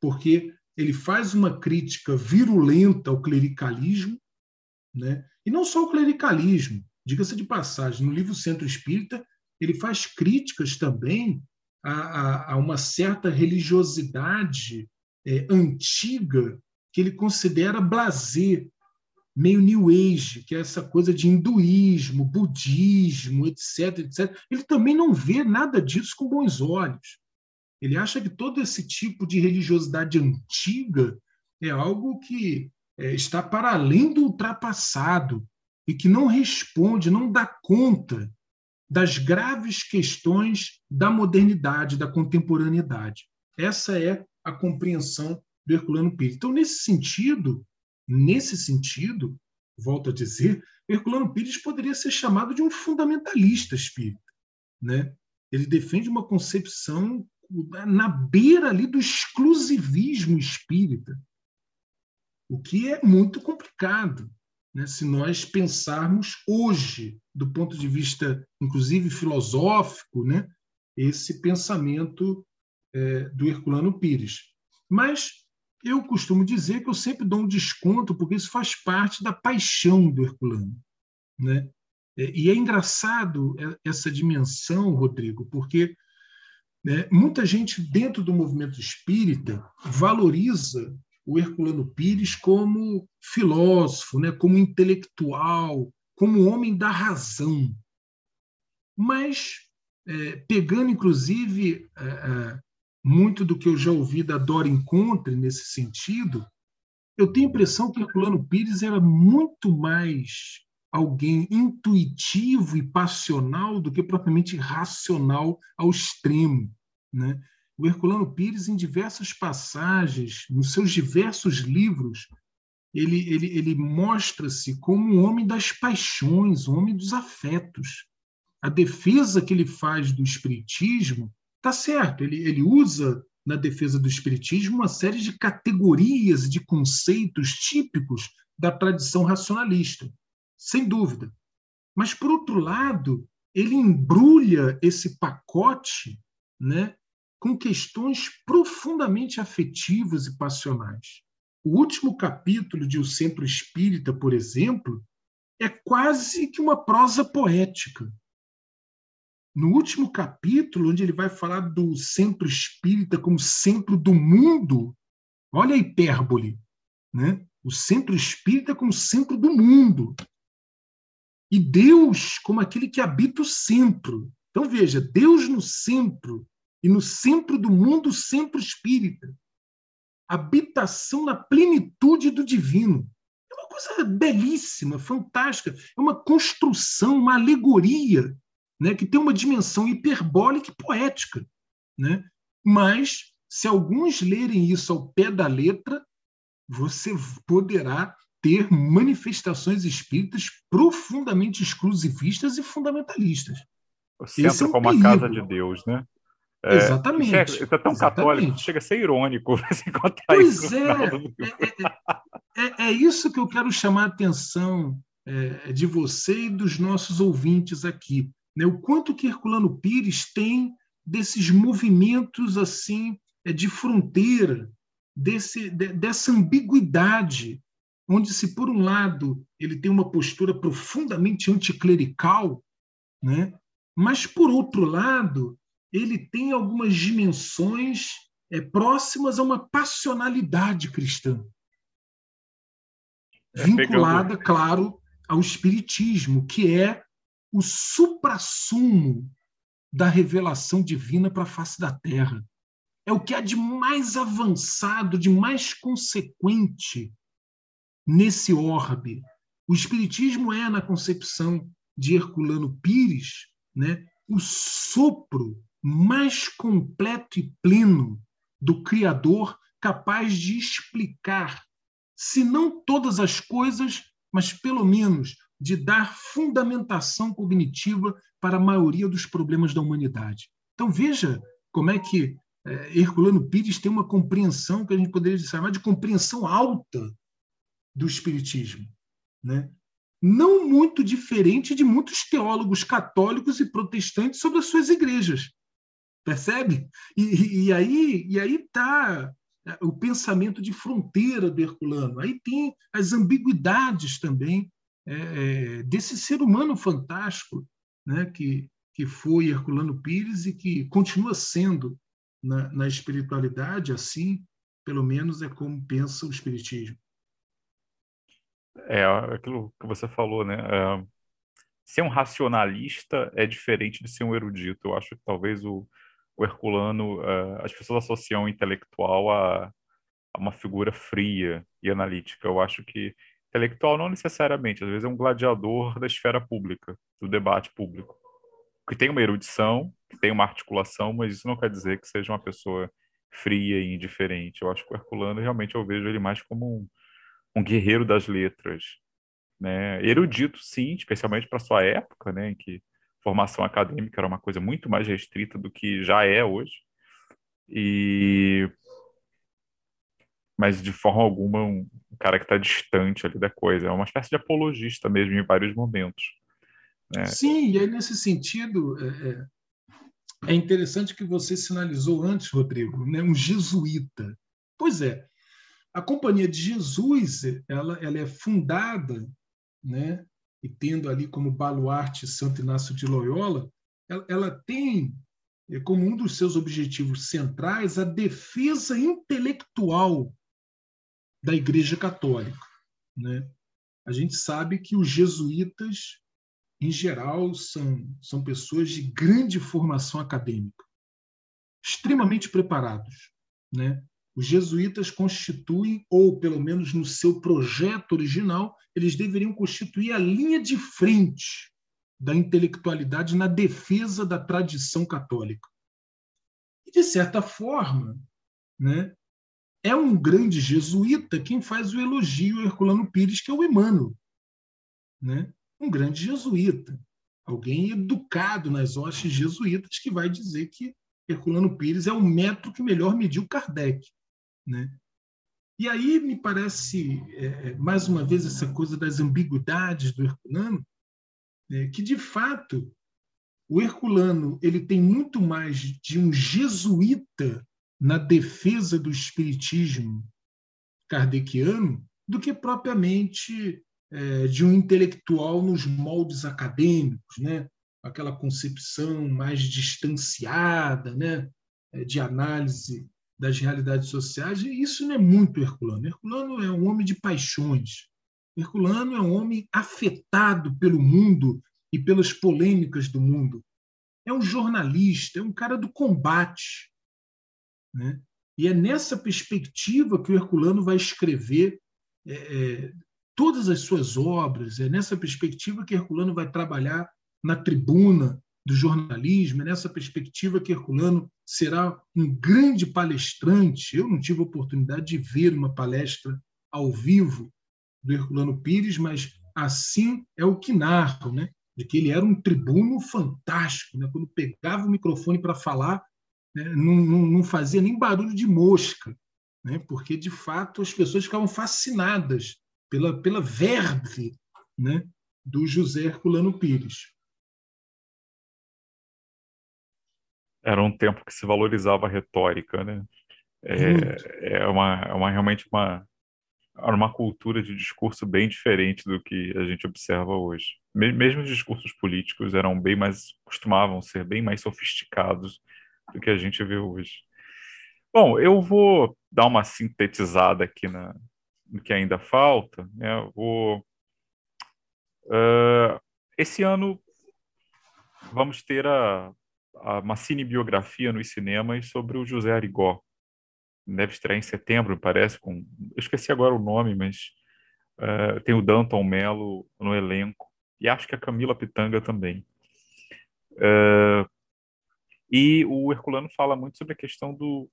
porque ele faz uma crítica virulenta ao clericalismo, né? e não só o clericalismo, diga-se de passagem, no livro Centro Espírita, ele faz críticas também a, a, a uma certa religiosidade é, antiga que ele considera blazer, meio New Age, que é essa coisa de hinduísmo, budismo, etc, etc. Ele também não vê nada disso com bons olhos. Ele acha que todo esse tipo de religiosidade antiga é algo que é, está para além do ultrapassado e que não responde, não dá conta das graves questões da modernidade, da contemporaneidade. Essa é a compreensão do Herculano Pires. Então, nesse sentido, nesse sentido, volto a dizer, Herculano Pires poderia ser chamado de um fundamentalista espírita, né? Ele defende uma concepção na beira ali do exclusivismo espírita, o que é muito complicado né, se nós pensarmos hoje, do ponto de vista, inclusive, filosófico, né, esse pensamento é, do Herculano Pires. Mas eu costumo dizer que eu sempre dou um desconto, porque isso faz parte da paixão do Herculano. Né? É, e é engraçado essa dimensão, Rodrigo, porque né, muita gente dentro do movimento espírita valoriza o Herculano Pires como filósofo, né, como intelectual, como homem da razão. Mas, é, pegando inclusive é, é, muito do que eu já ouvi da Dora Encontre nesse sentido, eu tenho a impressão que Herculano Pires era muito mais alguém intuitivo e passional do que propriamente racional ao extremo. Né? O Herculano Pires, em diversas passagens, nos seus diversos livros, ele, ele, ele mostra-se como um homem das paixões, um homem dos afetos. A defesa que ele faz do Espiritismo está certo, ele, ele usa na defesa do Espiritismo uma série de categorias, de conceitos típicos da tradição racionalista, sem dúvida. Mas, por outro lado, ele embrulha esse pacote né, com questões profundamente afetivas e passionais. O último capítulo de O Centro Espírita, por exemplo, é quase que uma prosa poética. No último capítulo, onde ele vai falar do centro espírita como centro do mundo, olha a hipérbole, né? O centro espírita como centro do mundo. E Deus como aquele que habita o centro. Então veja, Deus no centro e no centro do mundo, o centro espírita. Habitação na plenitude do divino. É uma coisa belíssima, fantástica. É uma construção, uma alegoria, né, que tem uma dimensão hiperbólica e poética. Né? Mas, se alguns lerem isso ao pé da letra, você poderá ter manifestações espíritas profundamente exclusivistas e fundamentalistas. Centro é um como perigo. a casa de Deus, né? É, exatamente. Isso é, isso é tão exatamente. católico, chega a ser irônico você pois isso. É, é, é, é, isso que eu quero chamar a atenção é, de você e dos nossos ouvintes aqui. Né? O quanto que Herculano Pires tem desses movimentos assim é, de fronteira desse, dessa ambiguidade, onde, se por um lado ele tem uma postura profundamente anticlerical, né? mas, por outro lado, ele tem algumas dimensões é, próximas a uma passionalidade cristã, é, vinculada, claro, ao espiritismo, que é o suprassumo da revelação divina para a face da Terra. É o que há de mais avançado, de mais consequente nesse orbe. O Espiritismo é, na concepção de Herculano Pires, né, o sopro mais completo e pleno do Criador, capaz de explicar, se não todas as coisas, mas pelo menos de dar fundamentação cognitiva para a maioria dos problemas da humanidade. Então veja como é que é, Herculano Pires tem uma compreensão que a gente poderia chamar de compreensão alta do espiritismo, né? Não muito diferente de muitos teólogos católicos e protestantes sobre as suas igrejas, percebe? E, e aí e aí está é, o pensamento de fronteira do Herculano. Aí tem as ambiguidades também é, é, desse ser humano fantástico né, que, que foi Herculano Pires e que continua sendo na, na espiritualidade, assim, pelo menos é como pensa o Espiritismo. É aquilo que você falou, né? É, ser um racionalista é diferente de ser um erudito. Eu acho que talvez o, o Herculano, uh, as pessoas associam o intelectual a, a, uma figura fria e analítica. Eu acho que intelectual não necessariamente, às vezes é um gladiador da esfera pública, do debate público. Que tem uma erudição, que tem uma articulação, mas isso não quer dizer que seja uma pessoa fria e indiferente. Eu acho que o Herculano realmente eu vejo ele mais como um, um guerreiro das letras, né? Erudito, sim, especialmente para sua época, né, em que formação acadêmica era uma coisa muito mais restrita do que já é hoje. E mas de forma alguma um cara que está distante ali da coisa. É uma espécie de apologista mesmo em vários momentos. Né? Sim, e aí nesse sentido é, é, é interessante que você sinalizou antes, Rodrigo, né? um jesuíta. Pois é, a Companhia de Jesus ela, ela é fundada, né? e tendo ali como baluarte Santo Inácio de Loyola, ela, ela tem é, como um dos seus objetivos centrais a defesa intelectual da Igreja Católica. Né? A gente sabe que os jesuítas, em geral, são, são pessoas de grande formação acadêmica, extremamente preparados. Né? Os jesuítas constituem, ou pelo menos no seu projeto original, eles deveriam constituir a linha de frente da intelectualidade na defesa da tradição católica. E, de certa forma, né, é um grande jesuíta quem faz o elogio a Herculano Pires, que é o Emmanuel. Né? Um grande jesuíta, alguém educado nas hostes jesuítas que vai dizer que Herculano Pires é o metro que melhor mediu Kardec. Né? E aí me parece, é, é, mais uma vez, essa coisa das ambiguidades do Herculano, é, que de fato o Herculano ele tem muito mais de um jesuíta na defesa do espiritismo kardeciano do que propriamente é, de um intelectual nos moldes acadêmicos, né? aquela concepção mais distanciada né? É, de análise das realidades sociais. E isso não é muito Herculano. Herculano é um homem de paixões. Herculano é um homem afetado pelo mundo e pelas polêmicas do mundo. É um jornalista, é um cara do combate. Né? E é nessa perspectiva que o Herculano vai escrever é, é, todas as suas obras, é nessa perspectiva que Herculano vai trabalhar na tribuna do jornalismo, é nessa perspectiva que Herculano será um grande palestrante. Eu não tive a oportunidade de ver uma palestra ao vivo do Herculano Pires, mas assim é o que narro, né? de que ele era um tribuno fantástico. Né? Quando pegava o microfone para falar, né? não, não, não, fazia nem barulho de mosca, né? porque, de fato, as pessoas ficavam fascinadas pela, pela verve né? do José Herculano Pires. Era um tempo que se valorizava a retórica, né? É, é uma, é uma realmente uma uma cultura de discurso bem diferente do que a gente observa hoje. Mesmo os discursos políticos eram bem mais costumavam ser bem mais sofisticados do que a gente vê hoje. Bom, eu vou dar uma sintetizada aqui na, no que ainda falta. Né? vou, uh, esse ano vamos ter a, a, uma cinebiografia nos cinemas sobre o José Arigó. Deve estrear em setembro, parece. Com, eu esqueci agora o nome, mas uh, tem o Danton Mello no elenco. E acho que a Camila Pitanga também. E o Herculano fala muito sobre a questão do,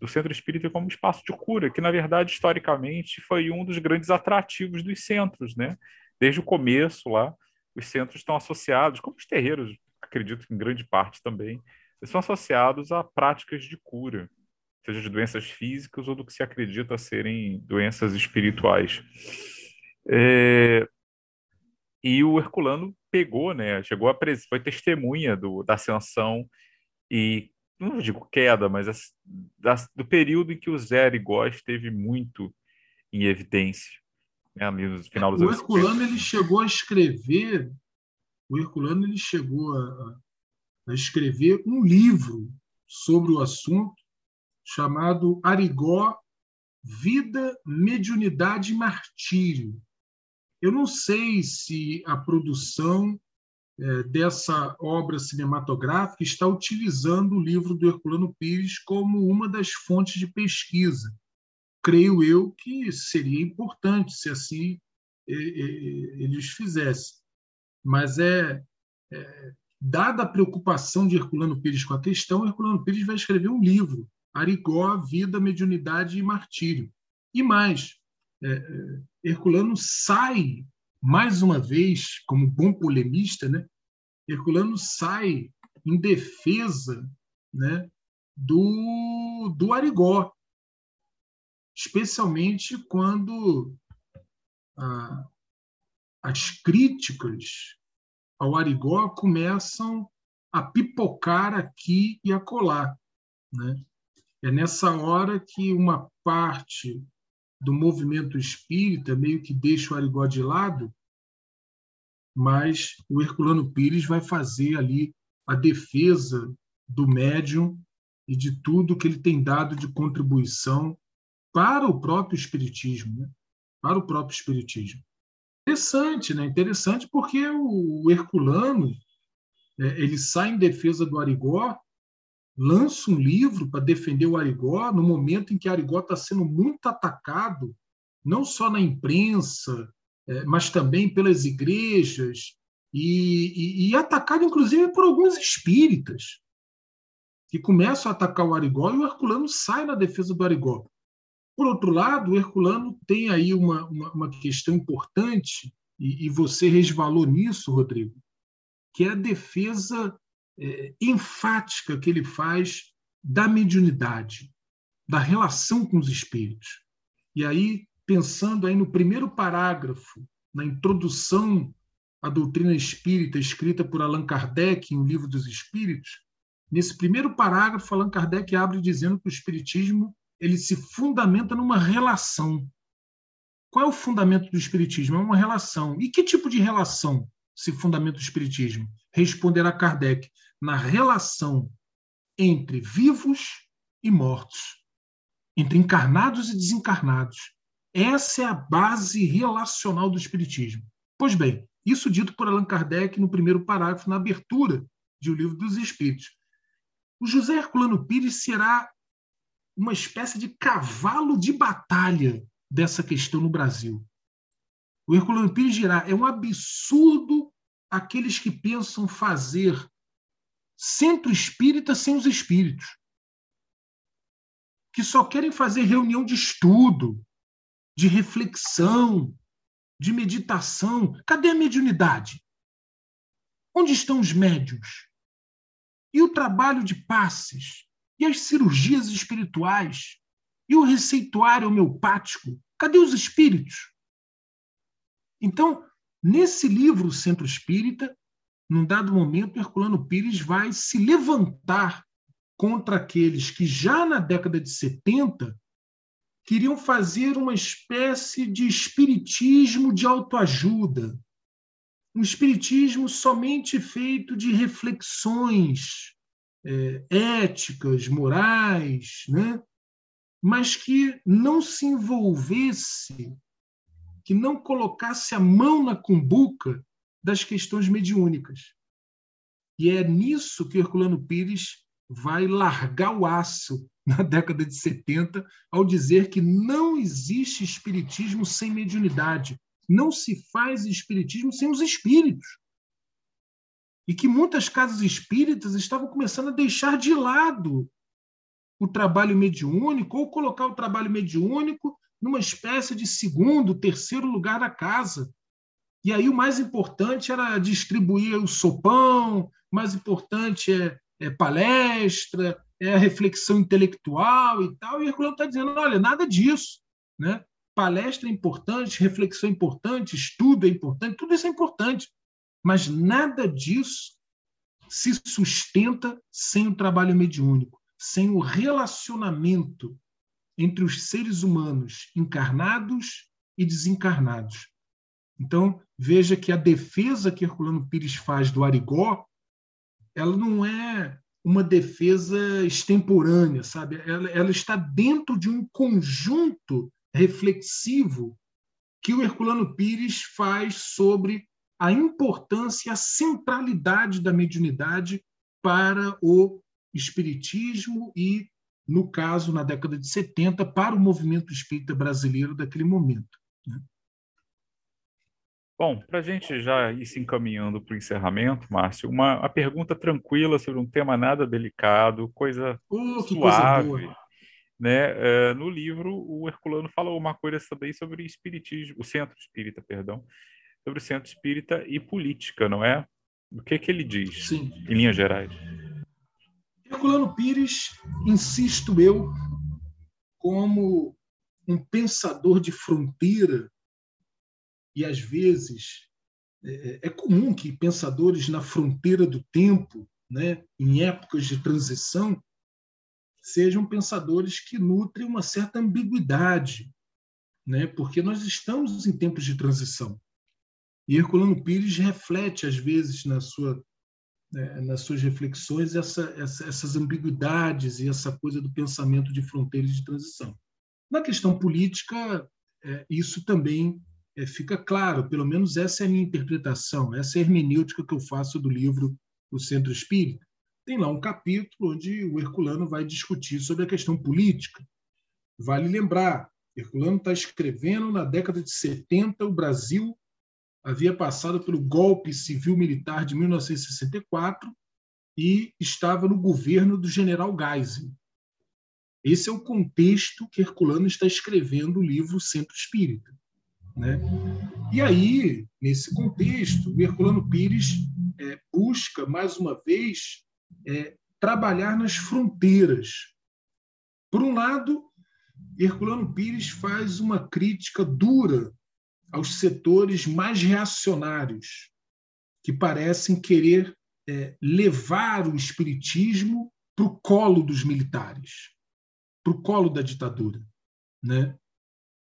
do centro espírita como espaço de cura, que na verdade historicamente foi um dos grandes atrativos dos centros, né? Desde o começo lá, os centros estão associados, como os terreiros, acredito que em grande parte também, são associados a práticas de cura, seja de doenças físicas ou do que se acredita serem doenças espirituais. É... E o Herculano pegou, né? Chegou a foi testemunha do, da ascensão e não digo queda, mas do período em que o Zé Arigó esteve muito em evidência, né, ali no final dos o Herculano ele chegou a escrever, o Herculano ele chegou a, a escrever um livro sobre o assunto chamado Arigó, Vida, Mediunidade e Martírio. Eu não sei se a produção dessa obra cinematográfica está utilizando o livro do Herculano Pires como uma das fontes de pesquisa. Creio eu que seria importante se assim é, é, eles fizessem. Mas é, é, dada a preocupação de Herculano Pires com a questão, Herculano Pires vai escrever um livro, Arigó, Vida, Mediunidade e Martírio. E mais, é, é, Herculano sai mais uma vez, como bom polemista, né, Herculano sai em defesa né, do, do Arigó, especialmente quando ah, as críticas ao Arigó começam a pipocar aqui e acolá. Né? É nessa hora que uma parte do movimento espírita meio que deixa o Arigó de lado, mas o Herculano Pires vai fazer ali a defesa do médium e de tudo que ele tem dado de contribuição para o próprio espiritismo, né? para o próprio espiritismo. Interessante, né? Interessante porque o Herculano é, ele sai em defesa do Arigó lança um livro para defender o Arigó no momento em que Arigó está sendo muito atacado, não só na imprensa, é, mas também pelas igrejas, e, e, e, atacado inclusive por alguns espíritas, que começam a atacar o Arigó e o Herculano sai na defesa do Arigó. Por outro lado, o Herculano tem aí uma, uma, uma questão importante, e, e você resvalou nisso, Rodrigo, que é a defesa é, enfática que ele faz da mediunidade, da relação com os espíritos. E aí, pensando aí no primeiro parágrafo, na introdução à doutrina espírita escrita por Allan Kardec em O Livro dos Espíritos, nesse primeiro parágrafo, Allan Kardec abre dizendo que o espiritismo ele se fundamenta numa relação. Qual é o fundamento do espiritismo? É uma relação. E que tipo de relação se fundamenta o espiritismo? Responderá Kardec: na relação entre vivos e mortos, entre encarnados e desencarnados. Essa é a base relacional do Espiritismo. Pois bem, isso dito por Allan Kardec no primeiro parágrafo, na abertura de O Livro dos Espíritos. O José Herculano Pires será uma espécie de cavalo de batalha dessa questão no Brasil. O Herculano Pires dirá: é um absurdo aqueles que pensam fazer centro espírita sem os espíritos, que só querem fazer reunião de estudo, de reflexão, de meditação. Cadê a mediunidade? Onde estão os médios? E o trabalho de passes? E as cirurgias espirituais? E o receituário homeopático? Cadê os espíritos? Então, nesse livro, Centro Espírita, num dado momento, Herculano Pires vai se levantar contra aqueles que já na década de 70 queriam fazer uma espécie de espiritismo de autoajuda, um espiritismo somente feito de reflexões é, éticas, morais, né? mas que não se envolvesse, que não colocasse a mão na cumbuca das questões mediúnicas. E é nisso que Herculano Pires vai largar o aço na década de 70 ao dizer que não existe espiritismo sem mediunidade, não se faz espiritismo sem os espíritos. E que muitas casas espíritas estavam começando a deixar de lado o trabalho mediúnico ou colocar o trabalho mediúnico numa espécie de segundo, terceiro lugar da casa. E aí o mais importante era distribuir o sopão, o mais importante é, é palestra, é a reflexão intelectual e tal. E Herculano está dizendo: olha, nada disso. Né? Palestra é importante, reflexão é importante, estudo é importante, tudo isso é importante. Mas nada disso se sustenta sem o trabalho mediúnico sem o relacionamento entre os seres humanos encarnados e desencarnados. Então, veja que a defesa que Herculano Pires faz do Arigó, ela não é uma defesa extemporânea, sabe? Ela, ela está dentro de um conjunto reflexivo que o Herculano Pires faz sobre a importância e a centralidade da mediunidade para o espiritismo e, no caso, na década de 70, para o movimento espírita brasileiro daquele momento. Né? Bom, para a gente já ir se encaminhando para o encerramento, Márcio, uma, uma pergunta tranquila sobre um tema nada delicado, coisa oh, suave. Coisa né? Uh, no livro, o Herculano fala uma coisa também sobre espiritismo, o centro espírita, perdão, sobre o centro espírita e política, não é? O que, que ele diz, Sim. em linhas gerais? Herculano Pires, insisto eu, como um pensador de fronteira, e às vezes é, é comum que pensadores na fronteira do tempo, né, em épocas de transição, sejam pensadores que nutrem uma certa ambiguidade, né, porque nós estamos em tempos de transição. E Herculano Pires reflete, às vezes, na sua né, nas suas reflexões essa, essa, essas ambiguidades e essa coisa do pensamento de fronteira e de transição. Na questão política, é, isso também é, fica claro, pelo menos essa é a minha interpretação, essa é a hermenêutica que eu faço do livro O Centro Espírita. Tem lá um capítulo onde o Herculano vai discutir sobre a questão política. Vale lembrar, Herculano está escrevendo na década de 70, o Brasil havia passado pelo golpe civil-militar de 1964 e estava no governo do general Geisel. Esse é o contexto que Herculano está escrevendo o livro Centro Espírita. Né? E aí, nesse contexto, Herculano Pires é, busca, mais uma vez, é, trabalhar nas fronteiras. Por um lado, Herculano Pires faz uma crítica dura aos setores mais reacionários, que parecem querer é, levar o espiritismo para o colo dos militares, para o colo da ditadura. Né?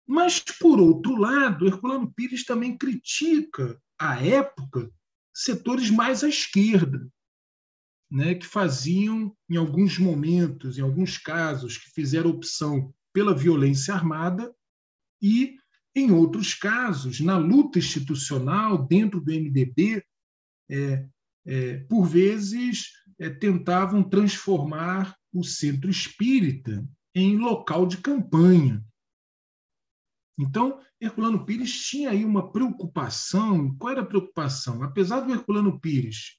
Mas, por outro lado, Herculano Pires também critica, à época, setores mais à esquerda, né, que faziam, em alguns momentos, em alguns casos, que fizeram opção pela violência armada e em outros casos, na luta institucional dentro do MDB, é, é, por vezes é, tentavam transformar o centro espírita em local de campanha. Então, Herculano Pires tinha aí uma preocupação. Qual era a preocupação? Apesar do Herculano Pires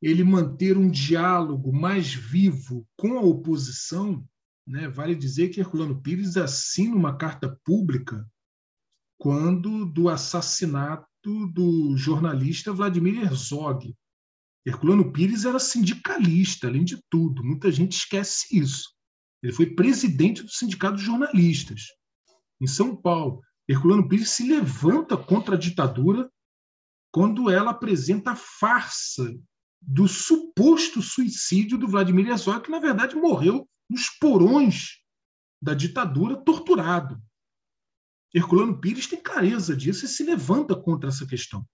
ele manter um diálogo mais vivo com a oposição, né, vale dizer que Herculano Pires assina uma carta pública quando do assassinato do jornalista Vladimir Herzog. Herculano Pires era sindicalista, além de tudo. Muita gente esquece isso. Ele foi presidente do Sindicato de Jornalistas, em São Paulo. Herculano Pires se levanta contra a ditadura quando ela apresenta a farsa do suposto suicídio do Vladimir Herzog, que na verdade morreu nos porões da ditadura, torturado. Herculano Pires tem clareza disso e se levanta contra essa questão,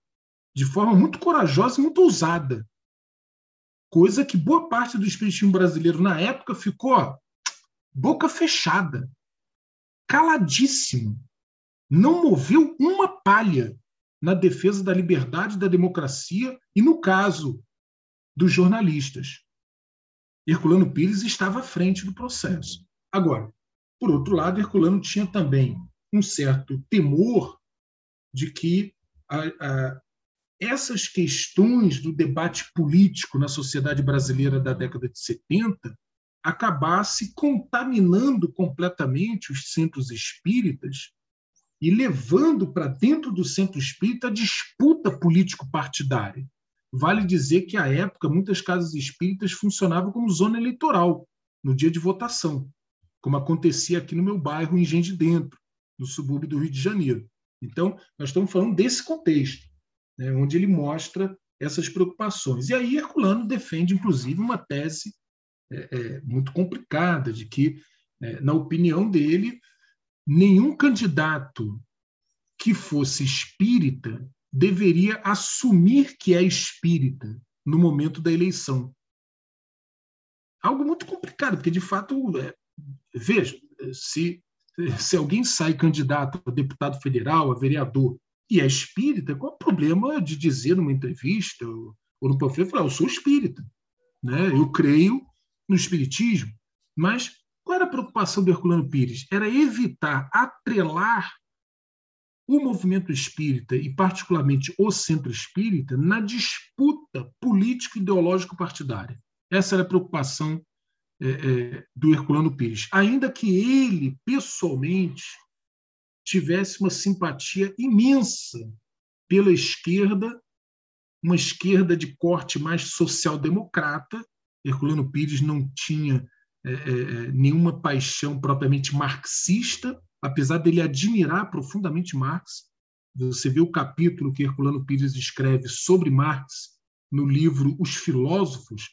de forma muito corajosa e muito ousada. Coisa que boa parte do espiritismo brasileiro na época ficou boca fechada, caladíssimo. Não moveu uma palha na defesa da liberdade, da democracia e, no caso dos jornalistas. Herculano Pires estava à frente do processo. Agora, por outro lado, Herculano tinha também um certo temor de que a, a, essas questões do debate político na sociedade brasileira da década de 70 acabasse contaminando completamente os centros espíritas e levando para dentro do centro espírita a disputa político-partidária. Vale dizer que, à época, muitas casas espíritas funcionavam como zona eleitoral no dia de votação, como acontecia aqui no meu bairro, em Gente Dentro, no subúrbio do Rio de Janeiro. Então, nós estamos falando desse contexto, né, onde ele mostra essas preocupações. E aí, Herculano defende, inclusive, uma tese é, é, muito complicada, de que, é, na opinião dele, nenhum candidato que fosse espírita deveria assumir que é espírita no momento da eleição. Algo muito complicado, porque de fato, é, veja, se, se alguém sai candidato a deputado federal, a vereador, e é espírita, qual é o problema de dizer numa entrevista ou, no panfleto, falar, eu sou espírita, né? eu creio no espiritismo, mas qual era a preocupação do Herculano Pires? Era evitar atrelar o movimento espírita, e particularmente o centro espírita, na disputa político-ideológico-partidária. Essa era a preocupação é, é, do Herculano Pires. Ainda que ele, pessoalmente, tivesse uma simpatia imensa pela esquerda, uma esquerda de corte mais social-democrata. Herculano Pires não tinha é, é, é, nenhuma paixão propriamente marxista, apesar dele admirar profundamente Marx. Você vê o capítulo que Herculano Pires escreve sobre Marx no livro Os Filósofos,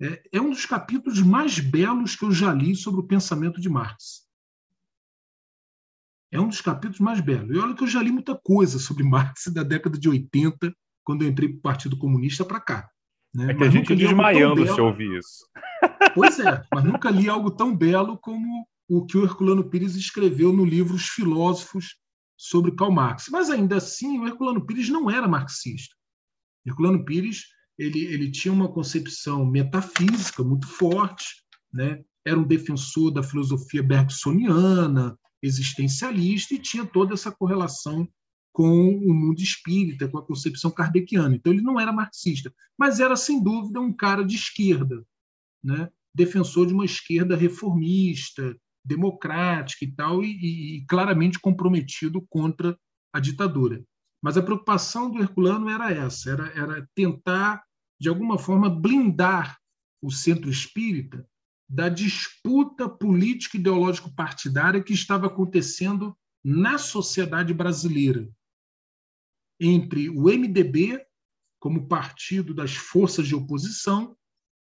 é, é um dos capítulos mais belos que eu já li sobre o pensamento de Marx. É um dos capítulos mais belos. E olha que eu já li muita coisa sobre Marx da década de 80, quando eu entrei para o Partido Comunista para cá. Né? É que Mas a gente desmaiando se ouvir isso. Pois é, mas nunca li algo tão belo como o que o Herculano Pires escreveu no livro Os Filósofos sobre Karl Marx. Mas ainda assim, o Herculano Pires não era marxista. Herculano Pires ele, ele tinha uma concepção metafísica muito forte, né? era um defensor da filosofia bergsoniana, existencialista, e tinha toda essa correlação com o mundo espírita, com a concepção kardeciana. Então, ele não era marxista, mas era, sem dúvida, um cara de esquerda, né? defensor de uma esquerda reformista, democrática e tal, e, e, claramente comprometido contra a ditadura. Mas a preocupação do Herculano era essa, era, era tentar, de alguma forma, blindar o centro espírita da disputa política ideológico partidária que estava acontecendo na sociedade brasileira entre o MDB como partido das forças de oposição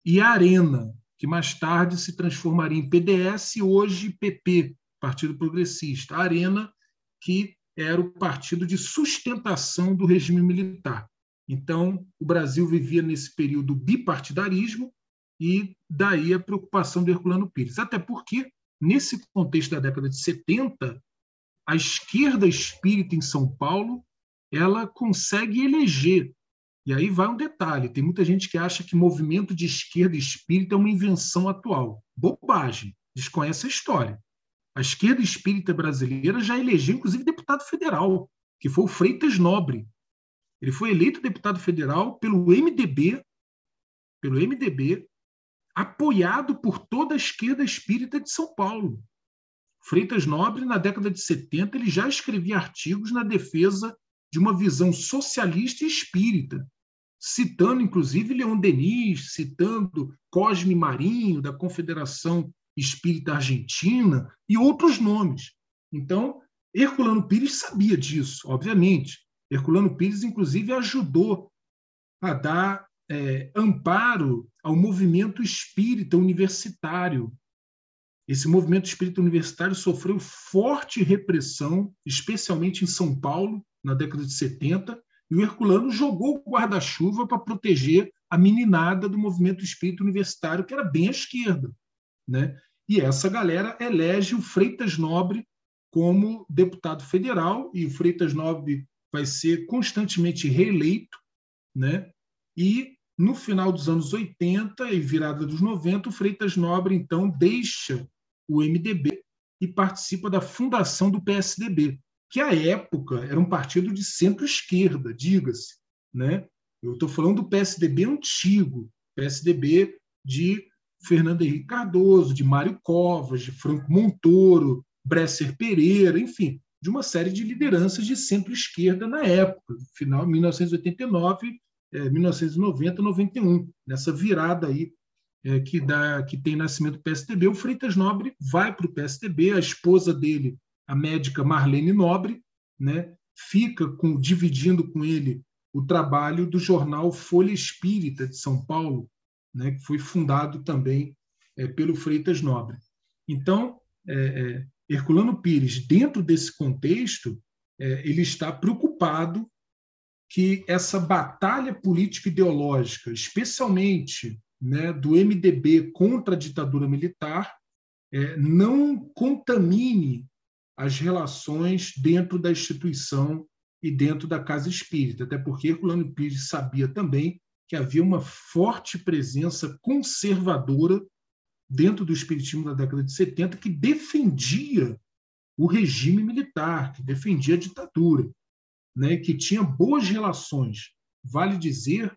e a Arena, que mais tarde se transformaria em PDS e hoje PP, Partido Progressista. A Arena, que era o partido de sustentação do regime militar. Então, o Brasil vivia nesse período bipartidarismo e daí a preocupação do Herculano Pires. Até porque, nesse contexto da década de 70, a esquerda espírita em São Paulo ela consegue eleger e aí vai um detalhe: tem muita gente que acha que movimento de esquerda espírita é uma invenção atual. Bobagem, desconhece a história. A esquerda espírita brasileira já elegeu, inclusive, deputado federal, que foi o Freitas Nobre. Ele foi eleito deputado federal pelo MDB, pelo MDB, apoiado por toda a esquerda espírita de São Paulo. Freitas Nobre, na década de 70, ele já escrevia artigos na defesa de uma visão socialista e espírita citando inclusive Leon Denis, citando Cosme Marinho, da Confederação Espírita Argentina, e outros nomes. Então, Herculano Pires sabia disso, obviamente. Herculano Pires, inclusive, ajudou a dar é, amparo ao movimento espírita universitário. Esse movimento espírita universitário sofreu forte repressão, especialmente em São Paulo, na década de 70, e o Herculano jogou o guarda-chuva para proteger a meninada do movimento espírita universitário, que era bem à esquerda. Né? E essa galera elege o Freitas Nobre como deputado federal, e o Freitas Nobre vai ser constantemente reeleito, né? e no final dos anos 80 e virada dos 90, o Freitas Nobre, então, deixa o MDB e participa da fundação do PSDB, que à época era um partido de centro-esquerda, diga-se. Né? Eu estou falando do PSDB antigo, PSDB de Fernando Henrique Cardoso, de Mário Covas, de Franco Montoro, Bresser Pereira, enfim, de uma série de lideranças de centro-esquerda na época, final de 1989, é, 1990, 91, nessa virada aí é, que dá que tem nascimento do PSDB. O Freitas Nobre vai para o PSDB, a esposa dele, a médica Marlene Nobre, né, fica com, dividindo com ele o trabalho do jornal Folha Espírita de São Paulo, né, que foi fundado também é, pelo Freitas Nobre. Então, é, é, Herculano Pires, dentro desse contexto, é, ele está preocupado que essa batalha política ideológica, especialmente né, do MDB contra a ditadura militar, é, não contamine as relações dentro da instituição e dentro da casa espírita, até porque Herculano Pires sabia também que havia uma forte presença conservadora dentro do espiritismo da década de 70 que defendia o regime militar, que defendia a ditadura, né, que tinha boas relações. Vale dizer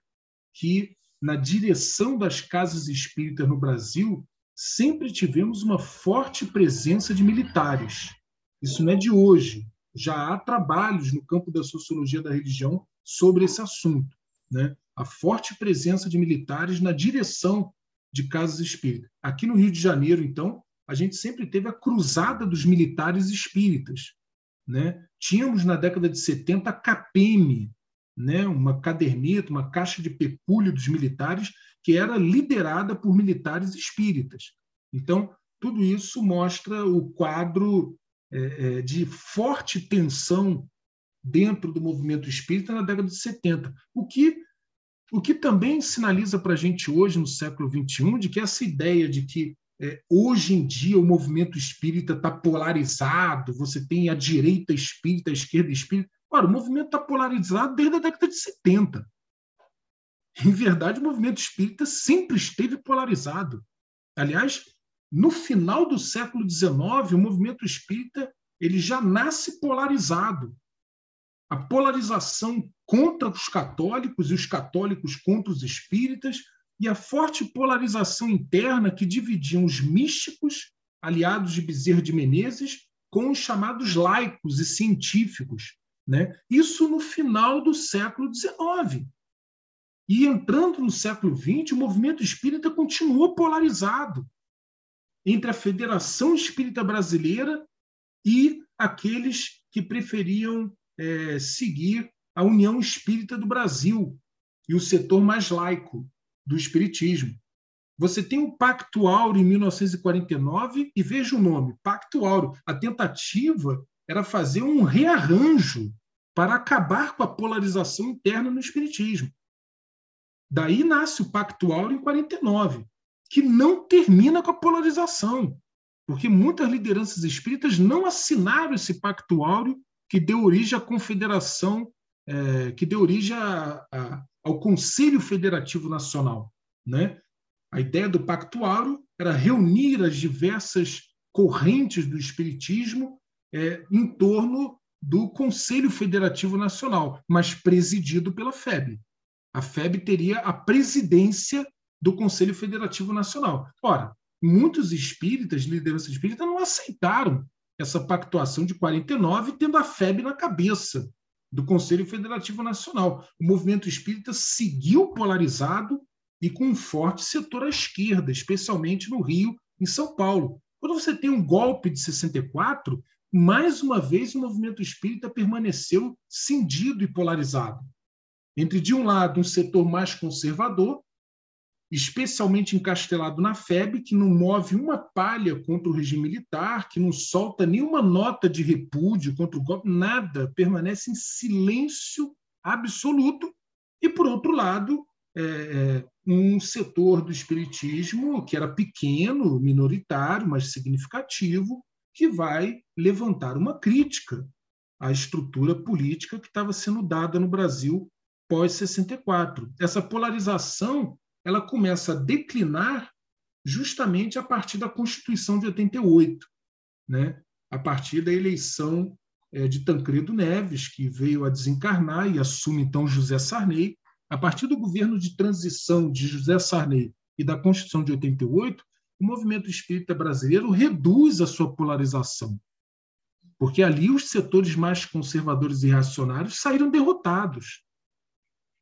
que na direção das casas espíritas no Brasil sempre tivemos uma forte presença de militares. Isso não é de hoje. Já há trabalhos no campo da sociologia da religião sobre esse assunto, né? A forte presença de militares na direção de casas espíritas. Aqui no Rio de Janeiro, então, a gente sempre teve a cruzada dos militares espíritas. Né? Tínhamos na década de 70 a CAPEM, né? uma caderneta, uma caixa de pecúlio dos militares, que era liderada por militares espíritas. Então, tudo isso mostra o quadro é, é, de forte tensão dentro do movimento espírita na década de 70, o que o que também sinaliza para a gente hoje, no século XXI, de que essa ideia de que é, hoje em dia o movimento espírita está polarizado, você tem a direita espírita, a esquerda espírita. Ora, o movimento está polarizado desde a década de 70. Em verdade, o movimento espírita sempre esteve polarizado. Aliás, no final do século XIX, o movimento espírita ele já nasce polarizado a polarização contra os católicos e os católicos contra os espíritas e a forte polarização interna que dividiam os místicos, aliados de Bezerra de Menezes, com os chamados laicos e científicos. Né? Isso no final do século XIX. E entrando no século XX, o movimento espírita continuou polarizado entre a Federação Espírita Brasileira e aqueles que preferiam é, seguir a União Espírita do Brasil e o setor mais laico do Espiritismo. Você tem o Pacto Áureo em 1949 e veja o nome, Pacto Áureo. A tentativa era fazer um rearranjo para acabar com a polarização interna no Espiritismo. Daí nasce o Pacto Áureo em 49, que não termina com a polarização, porque muitas lideranças espíritas não assinaram esse Pacto Áureo que deu origem à Confederação, é, que deu origem a, a, ao Conselho Federativo Nacional. Né? A ideia do Pactuário era reunir as diversas correntes do Espiritismo é, em torno do Conselho Federativo Nacional, mas presidido pela FEB. A FEB teria a presidência do Conselho Federativo Nacional. Ora, muitos espíritas, liderança espírita, não aceitaram essa pactuação de 49, tendo a FEB na cabeça do Conselho Federativo Nacional. O movimento espírita seguiu polarizado e com um forte setor à esquerda, especialmente no Rio, em São Paulo. Quando você tem um golpe de 64, mais uma vez o movimento espírita permaneceu cindido e polarizado. entre, de um lado, um setor mais conservador, especialmente encastelado na FEB, que não move uma palha contra o regime militar, que não solta nenhuma nota de repúdio contra o golpe, nada, permanece em silêncio absoluto. E, por outro lado, é, é um setor do espiritismo que era pequeno, minoritário, mas significativo, que vai levantar uma crítica à estrutura política que estava sendo dada no Brasil pós 64. Essa polarização ela começa a declinar justamente a partir da Constituição de 88, né? A partir da eleição é, de Tancredo Neves, que veio a desencarnar e assume então José Sarney, a partir do governo de transição de José Sarney e da Constituição de 88, o movimento espírita brasileiro reduz a sua polarização. Porque ali os setores mais conservadores e reacionários saíram derrotados.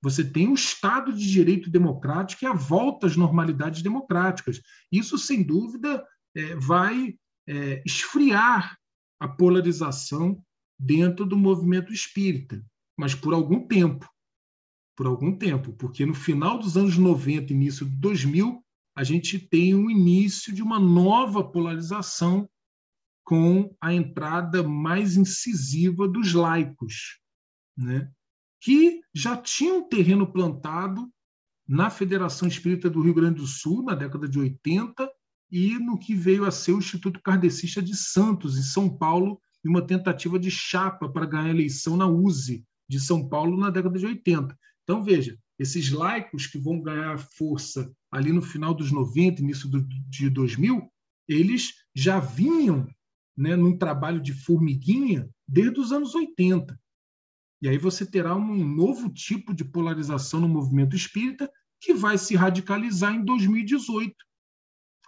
Você tem o Estado de Direito Democrático e a volta às normalidades democráticas. Isso, sem dúvida, é, vai é, esfriar a polarização dentro do movimento espírita, mas por algum tempo. Por algum tempo, porque no final dos anos 90, início de 2000, a gente tem o início de uma nova polarização com a entrada mais incisiva dos laicos, né? Que já tinha um terreno plantado na Federação Espírita do Rio Grande do Sul, na década de 80, e no que veio a ser o Instituto Kardecista de Santos, em São Paulo, e uma tentativa de chapa para ganhar eleição na USE de São Paulo na década de 80. Então, veja, esses laicos que vão ganhar força ali no final dos 90, início do, de 2000, eles já vinham né, num trabalho de formiguinha desde os anos 80. E aí você terá um novo tipo de polarização no movimento espírita que vai se radicalizar em 2018,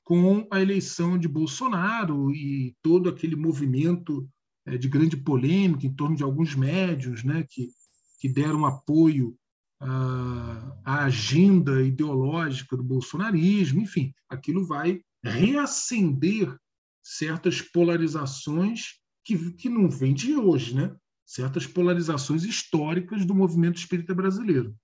com a eleição de Bolsonaro e todo aquele movimento é, de grande polêmica em torno de alguns médios né, que, que deram apoio à, à agenda ideológica do bolsonarismo, enfim, aquilo vai reacender certas polarizações que, que não vem de hoje, né? Certas polarizações históricas do movimento espírita brasileiro.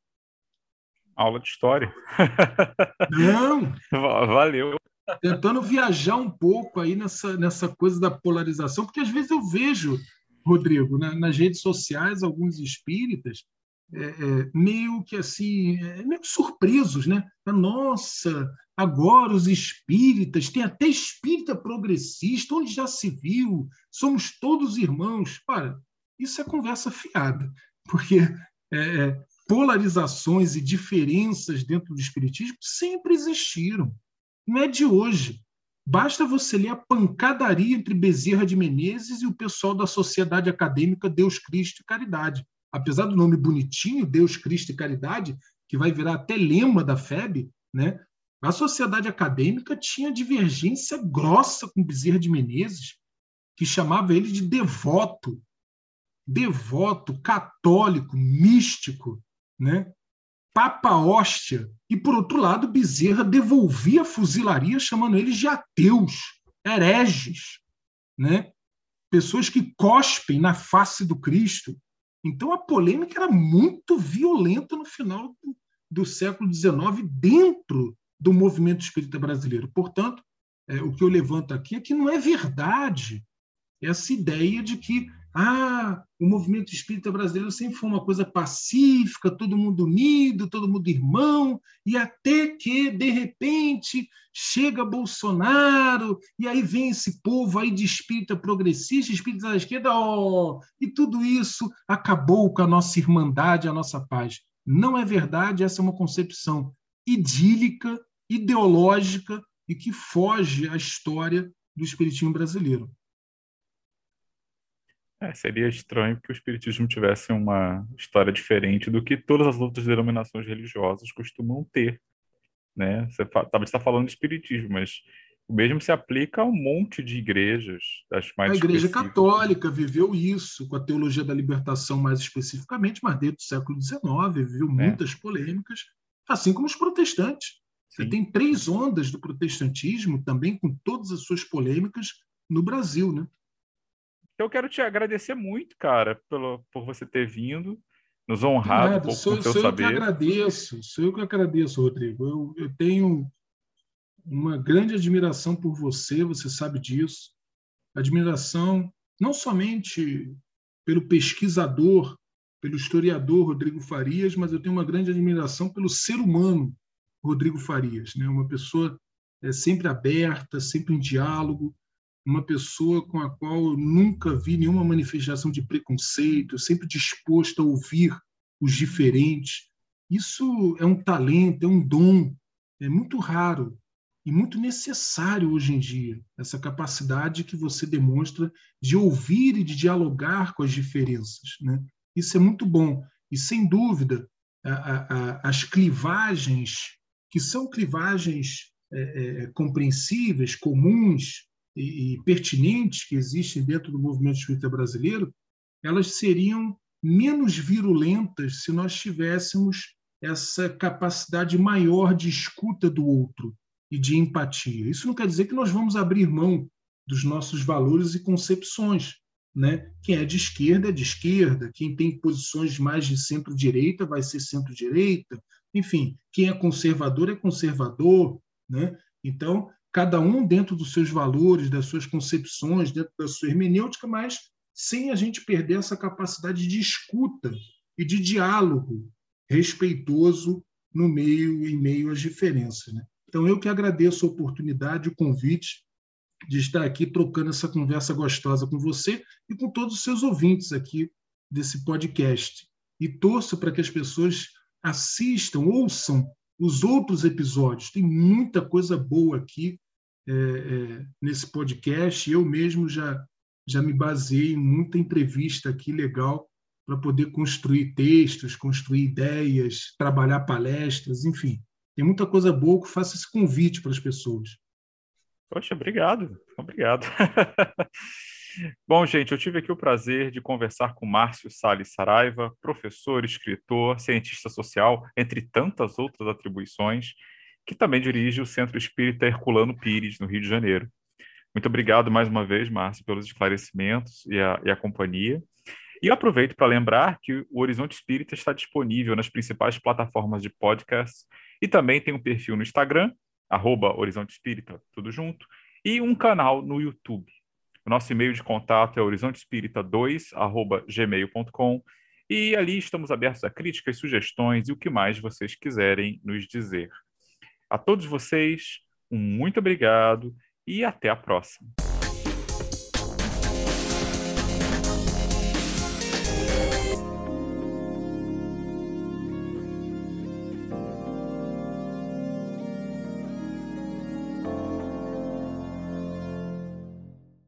Aula de história. Não! Valeu. Tentando viajar um pouco aí nessa, nessa coisa da polarização, porque às vezes eu vejo, Rodrigo, né, nas redes sociais, alguns espíritas é, é, meio que assim, é, meio surpresos, né? Nossa, agora os espíritas, tem até espírita progressista, onde já se viu, somos todos irmãos. Para, isso é conversa fiada, porque é, é, polarizações e diferenças dentro do Espiritismo sempre existiram. Não é de hoje. Basta você ler a pancadaria entre Bezerra de Menezes e o pessoal da Sociedade Acadêmica Deus, Cristo e Caridade. Apesar do nome bonitinho, Deus, Cristo e Caridade, que vai virar até lema da FEB, né? a Sociedade Acadêmica tinha divergência grossa com Bezerra de Menezes, que chamava ele de devoto, devoto, católico, místico, né? Papa hóstia. E, por outro lado, Bezerra devolvia a fuzilaria chamando eles de ateus, hereges, né? pessoas que cospem na face do Cristo. Então, a polêmica era muito violenta no final do, do século XIX dentro do movimento espírita brasileiro. Portanto, é, o que eu levanto aqui é que não é verdade essa ideia de que ah, o movimento espírita brasileiro sempre foi uma coisa pacífica, todo mundo unido, todo mundo irmão, e até que, de repente, chega Bolsonaro, e aí vem esse povo aí de espírita progressista, espírita da esquerda, oh, e tudo isso acabou com a nossa irmandade, a nossa paz. Não é verdade, essa é uma concepção idílica, ideológica e que foge à história do espiritismo brasileiro. É, seria estranho que o Espiritismo tivesse uma história diferente do que todas as outras denominações religiosas costumam ter. Né? Você talvez está falando de Espiritismo, mas o mesmo se aplica a um monte de igrejas. Das mais a Igreja Católica viveu isso, com a teologia da libertação mais especificamente, mas desde o século XIX viveu é. muitas polêmicas, assim como os protestantes. Sim. Você tem três ondas do protestantismo, também com todas as suas polêmicas, no Brasil. Né? Eu quero te agradecer muito, cara, pelo, por você ter vindo. nos honrado Nada, um pouco sou, com seu sou saber. Sou eu que agradeço, sou eu que agradeço, Rodrigo. Eu, eu tenho uma grande admiração por você, você sabe disso. Admiração não somente pelo pesquisador, pelo historiador Rodrigo Farias, mas eu tenho uma grande admiração pelo ser humano Rodrigo Farias, né? Uma pessoa é, sempre aberta, sempre em diálogo, uma pessoa com a qual eu nunca vi nenhuma manifestação de preconceito, sempre disposto a ouvir os diferentes. Isso é um talento, é um dom, é muito raro e muito necessário hoje em dia, essa capacidade que você demonstra de ouvir e de dialogar com as diferenças. Né? Isso é muito bom. E, sem dúvida, a, a, as clivagens, que são clivagens é, é, compreensíveis, comuns e, pertinentes que existem dentro do movimento espírita brasileiro, elas seriam menos virulentas se nós tivéssemos essa capacidade maior de escuta do outro, e de empatia. Isso não quer dizer que nós vamos abrir mão dos nossos valores e concepções. Né? Quem é de esquerda é de esquerda, quem tem posições mais de centro-direita vai ser centro-direita, enfim, quem é conservador é conservador. Né? Então, cada um dentro dos seus valores, das suas concepções, dentro da sua hermenêutica, mas sem a gente perder essa capacidade de escuta e de diálogo respeitoso no meio em meio às diferenças. Né? Então, eu que agradeço a oportunidade, o convite de estar aqui trocando essa conversa gostosa com você e com todos os seus ouvintes aqui desse podcast. E torço para que as pessoas assistam, ouçam os outros episódios. Tem muita coisa boa aqui é, é, nesse podcast. Eu mesmo já, já me baseei em muita entrevista aqui legal para poder construir textos, construir ideias, trabalhar palestras, enfim. Tem muita coisa boa que faça esse convite para as pessoas. Poxa, obrigado. Obrigado. Bom, gente, eu tive aqui o prazer de conversar com Márcio Salles Saraiva, professor, escritor, cientista social, entre tantas outras atribuições, que também dirige o Centro Espírita Herculano Pires, no Rio de Janeiro. Muito obrigado mais uma vez, Márcio, pelos esclarecimentos e a, e a companhia. E aproveito para lembrar que o Horizonte Espírita está disponível nas principais plataformas de podcast e também tem um perfil no Instagram, arroba Horizonte Espírita, tudo junto, e um canal no YouTube. O nosso e-mail de contato é horizontespírita2, arroba gmail.com, e ali estamos abertos a críticas, sugestões e o que mais vocês quiserem nos dizer. A todos vocês, um muito obrigado e até a próxima.